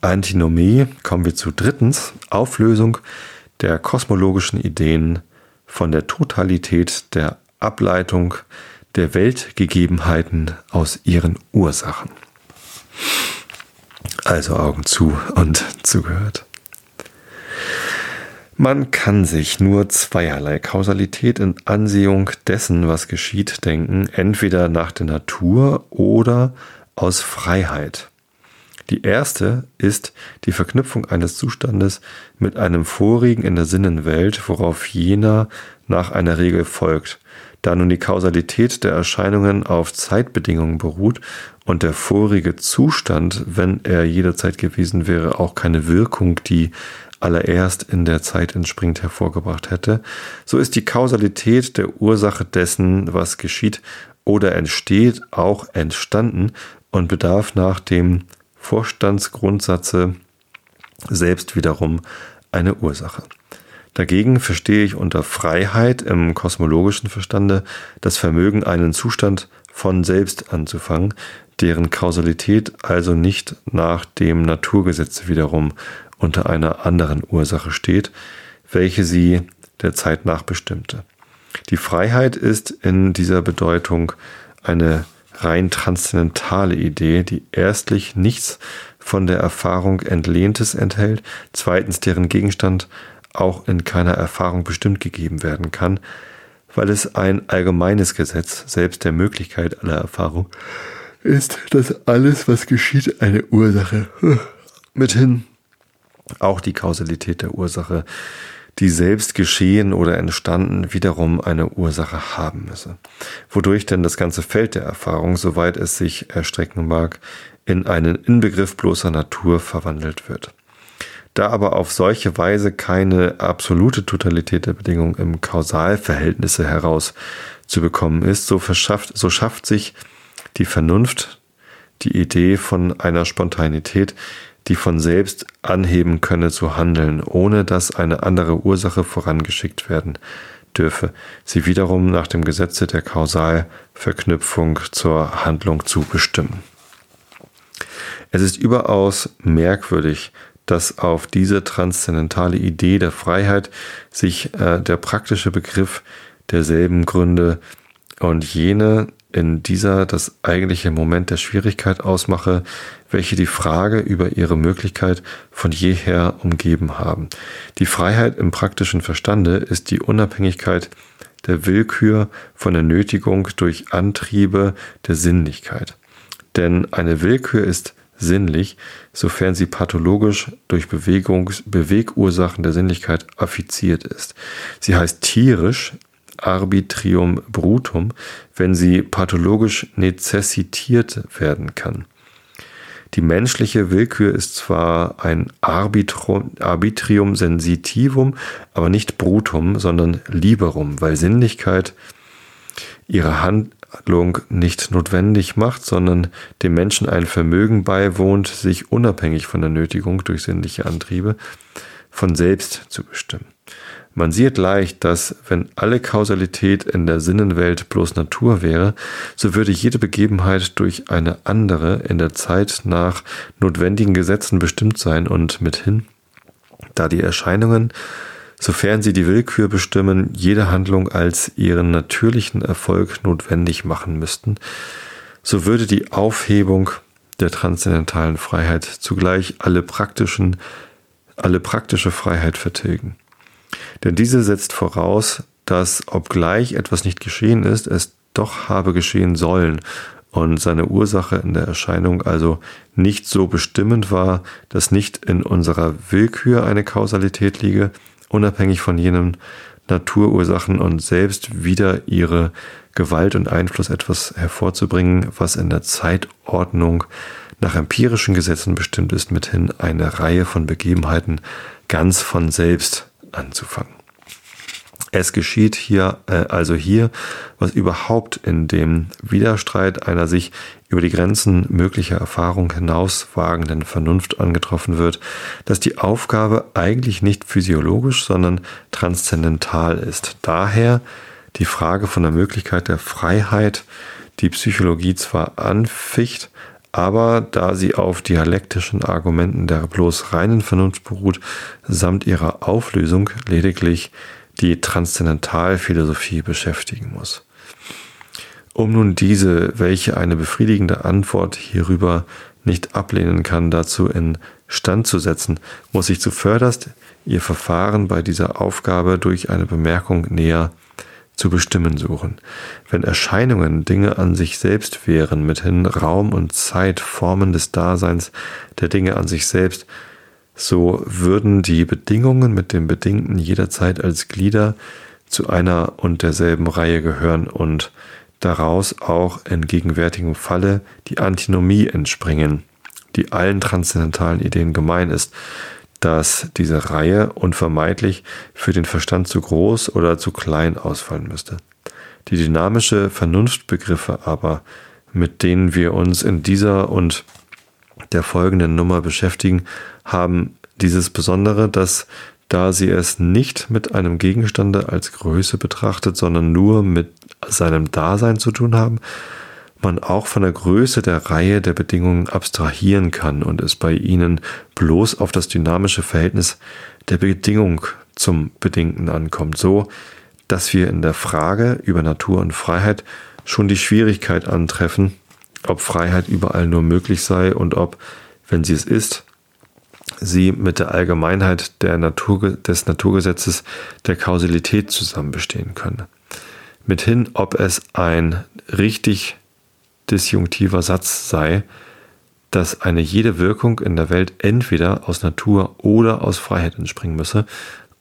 Antinomie. Kommen wir zu drittens Auflösung der kosmologischen Ideen von der Totalität der Ableitung der Weltgegebenheiten aus ihren Ursachen. Also Augen zu und zugehört. Man kann sich nur zweierlei Kausalität in Ansehung dessen, was geschieht, denken, entweder nach der Natur oder aus Freiheit. Die erste ist die Verknüpfung eines Zustandes mit einem Vorigen in der Sinnenwelt, worauf jener nach einer Regel folgt, da nun die Kausalität der Erscheinungen auf Zeitbedingungen beruht und der vorige Zustand, wenn er jederzeit gewesen wäre, auch keine Wirkung, die allererst in der Zeit entspringt, hervorgebracht hätte, so ist die Kausalität der Ursache dessen, was geschieht oder entsteht, auch entstanden und bedarf nach dem Vorstandsgrundsatze selbst wiederum eine Ursache. Dagegen verstehe ich unter Freiheit im kosmologischen Verstande das Vermögen, einen Zustand von selbst anzufangen, deren Kausalität also nicht nach dem Naturgesetz wiederum unter einer anderen Ursache steht, welche sie der Zeit nach bestimmte. Die Freiheit ist in dieser Bedeutung eine rein transzendentale Idee, die erstlich nichts von der Erfahrung Entlehntes enthält, zweitens deren Gegenstand auch in keiner Erfahrung bestimmt gegeben werden kann, weil es ein allgemeines Gesetz selbst der Möglichkeit aller Erfahrung ist, dass alles, was geschieht, eine Ursache mithin auch die Kausalität der Ursache, die selbst geschehen oder entstanden, wiederum eine Ursache haben müsse. Wodurch denn das ganze Feld der Erfahrung, soweit es sich erstrecken mag, in einen Inbegriff bloßer Natur verwandelt wird. Da aber auf solche Weise keine absolute Totalität der Bedingungen im Kausalverhältnisse heraus zu bekommen ist, so, verschafft, so schafft sich die Vernunft die Idee von einer Spontanität, die von selbst anheben könne zu handeln, ohne dass eine andere Ursache vorangeschickt werden dürfe, sie wiederum nach dem Gesetze der Kausalverknüpfung zur Handlung zu bestimmen. Es ist überaus merkwürdig, dass auf diese transzendentale Idee der Freiheit sich äh, der praktische Begriff derselben Gründe und jene in dieser das eigentliche Moment der Schwierigkeit ausmache, welche die Frage über ihre Möglichkeit von jeher umgeben haben. Die Freiheit im praktischen Verstande ist die Unabhängigkeit der Willkür von der Nötigung durch Antriebe der Sinnlichkeit. Denn eine Willkür ist sinnlich, sofern sie pathologisch durch Bewegungs Bewegursachen der Sinnlichkeit affiziert ist. Sie heißt tierisch arbitrium brutum, wenn sie pathologisch nezessitiert werden kann. Die menschliche Willkür ist zwar ein Arbitrum, Arbitrium sensitivum, aber nicht brutum, sondern liberum, weil Sinnlichkeit ihre Hand, Handlung nicht notwendig macht, sondern dem Menschen ein Vermögen beiwohnt, sich unabhängig von der Nötigung durch sinnliche Antriebe von selbst zu bestimmen. Man sieht leicht, dass wenn alle Kausalität in der Sinnenwelt bloß Natur wäre, so würde jede Begebenheit durch eine andere in der Zeit nach notwendigen Gesetzen bestimmt sein und mithin, da die Erscheinungen, sofern sie die Willkür bestimmen, jede Handlung als ihren natürlichen Erfolg notwendig machen müssten, so würde die Aufhebung der transzendentalen Freiheit zugleich alle praktischen, alle praktische Freiheit vertilgen. Denn diese setzt voraus, dass obgleich etwas nicht geschehen ist, es doch habe geschehen sollen und seine Ursache in der Erscheinung also nicht so bestimmend war, dass nicht in unserer Willkür eine Kausalität liege, unabhängig von jenen Naturursachen und selbst wieder ihre Gewalt und Einfluss etwas hervorzubringen, was in der Zeitordnung nach empirischen Gesetzen bestimmt ist, mithin eine Reihe von Begebenheiten ganz von selbst anzufangen. Es geschieht hier äh, also hier, was überhaupt in dem Widerstreit einer sich über die Grenzen möglicher Erfahrung hinauswagenden Vernunft angetroffen wird, dass die Aufgabe eigentlich nicht physiologisch, sondern transzendental ist. Daher die Frage von der Möglichkeit der Freiheit, die Psychologie zwar anficht, aber da sie auf dialektischen Argumenten der bloß reinen Vernunft beruht, samt ihrer Auflösung lediglich die Transzendentalphilosophie beschäftigen muss. Um nun diese, welche eine befriedigende Antwort hierüber nicht ablehnen kann, dazu in Stand zu setzen, muss ich zuvörderst ihr Verfahren bei dieser Aufgabe durch eine Bemerkung näher zu bestimmen suchen. Wenn Erscheinungen Dinge an sich selbst wären, mithin Raum und Zeit Formen des Daseins der Dinge an sich selbst, so würden die Bedingungen mit dem Bedingten jederzeit als Glieder zu einer und derselben Reihe gehören und daraus auch in gegenwärtigem Falle die Antinomie entspringen, die allen transzendentalen Ideen gemein ist, dass diese Reihe unvermeidlich für den Verstand zu groß oder zu klein ausfallen müsste. Die dynamische Vernunftbegriffe aber, mit denen wir uns in dieser und der folgenden Nummer beschäftigen, haben dieses Besondere, dass da sie es nicht mit einem Gegenstande als Größe betrachtet, sondern nur mit seinem Dasein zu tun haben, man auch von der Größe der Reihe der Bedingungen abstrahieren kann und es bei ihnen bloß auf das dynamische Verhältnis der Bedingung zum Bedingten ankommt, so dass wir in der Frage über Natur und Freiheit schon die Schwierigkeit antreffen, ob Freiheit überall nur möglich sei und ob, wenn sie es ist, sie mit der Allgemeinheit der Natur, des Naturgesetzes der Kausalität zusammen bestehen könne. Mithin, ob es ein richtig disjunktiver Satz sei, dass eine jede Wirkung in der Welt entweder aus Natur oder aus Freiheit entspringen müsse,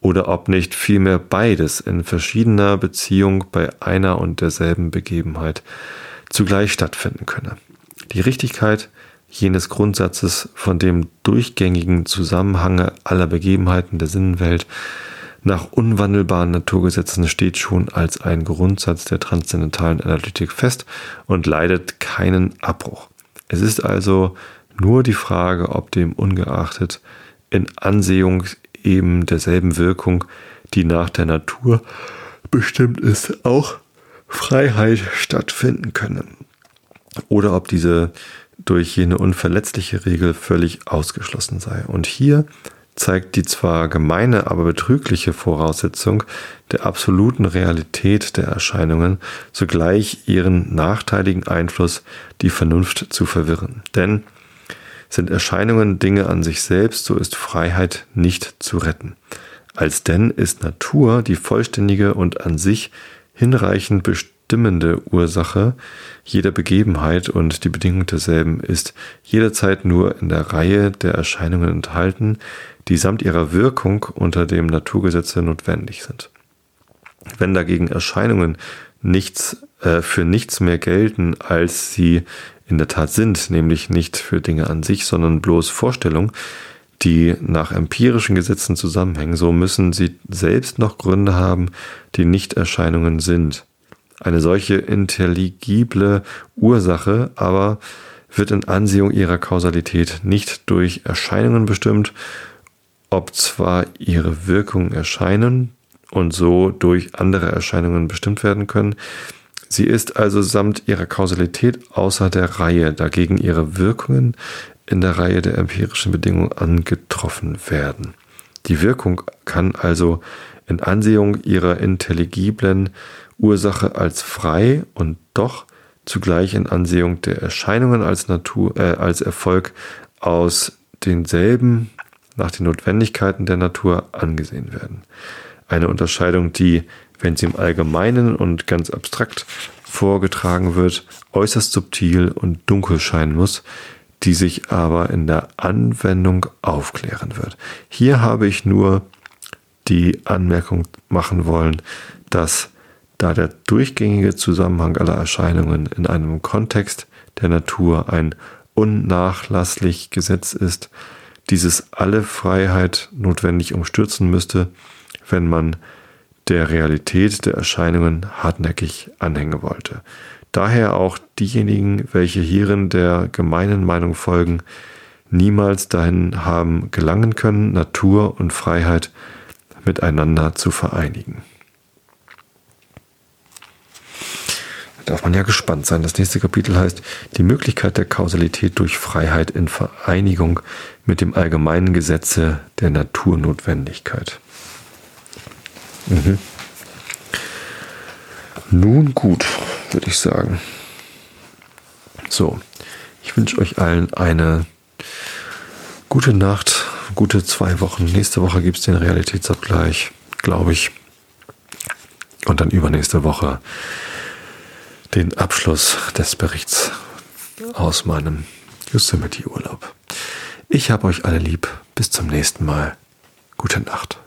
oder ob nicht vielmehr beides in verschiedener Beziehung bei einer und derselben Begebenheit zugleich stattfinden könne. Die Richtigkeit jenes Grundsatzes von dem durchgängigen Zusammenhange aller Begebenheiten der Sinnenwelt nach unwandelbaren Naturgesetzen steht schon als ein Grundsatz der transzendentalen Analytik fest und leidet keinen Abbruch. Es ist also nur die Frage, ob dem ungeachtet in Ansehung eben derselben Wirkung, die nach der Natur bestimmt ist, auch Freiheit stattfinden könne. Oder ob diese durch jene unverletzliche Regel völlig ausgeschlossen sei. Und hier zeigt die zwar gemeine, aber betrügliche Voraussetzung der absoluten Realität der Erscheinungen sogleich ihren nachteiligen Einfluss, die Vernunft zu verwirren. Denn sind Erscheinungen Dinge an sich selbst, so ist Freiheit nicht zu retten. Als denn ist Natur die vollständige und an sich hinreichend bestimmt bestimmende Ursache jeder Begebenheit und die Bedingung derselben ist jederzeit nur in der Reihe der Erscheinungen enthalten, die samt ihrer Wirkung unter dem Naturgesetze notwendig sind. Wenn dagegen Erscheinungen nichts äh, für nichts mehr gelten, als sie in der Tat sind, nämlich nicht für Dinge an sich, sondern bloß Vorstellung, die nach empirischen Gesetzen zusammenhängen, so müssen sie selbst noch Gründe haben, die nicht Erscheinungen sind. Eine solche intelligible Ursache aber wird in Ansehung ihrer Kausalität nicht durch Erscheinungen bestimmt, ob zwar ihre Wirkungen erscheinen und so durch andere Erscheinungen bestimmt werden können, sie ist also samt ihrer Kausalität außer der Reihe, dagegen ihre Wirkungen in der Reihe der empirischen Bedingungen angetroffen werden. Die Wirkung kann also in Ansehung ihrer intelligiblen Ursache als frei und doch zugleich in Ansehung der Erscheinungen als Natur, äh, als Erfolg aus denselben nach den Notwendigkeiten der Natur angesehen werden. Eine Unterscheidung, die, wenn sie im Allgemeinen und ganz abstrakt vorgetragen wird, äußerst subtil und dunkel scheinen muss, die sich aber in der Anwendung aufklären wird. Hier habe ich nur die Anmerkung machen wollen, dass da der durchgängige Zusammenhang aller Erscheinungen in einem Kontext der Natur ein unnachlasslich Gesetz ist, dieses alle Freiheit notwendig umstürzen müsste, wenn man der Realität der Erscheinungen hartnäckig anhängen wollte. Daher auch diejenigen, welche hierin der gemeinen Meinung folgen, niemals dahin haben gelangen können, Natur und Freiheit miteinander zu vereinigen. Darf man ja gespannt sein. Das nächste Kapitel heißt die Möglichkeit der Kausalität durch Freiheit in Vereinigung mit dem allgemeinen Gesetze der Naturnotwendigkeit. Mhm. Nun gut, würde ich sagen. So, ich wünsche euch allen eine gute Nacht, gute zwei Wochen. Nächste Woche gibt es den Realitätsabgleich, glaube ich. Und dann übernächste Woche den Abschluss des Berichts aus meinem Yosemite-Urlaub. Ich habe euch alle lieb. Bis zum nächsten Mal. Gute Nacht.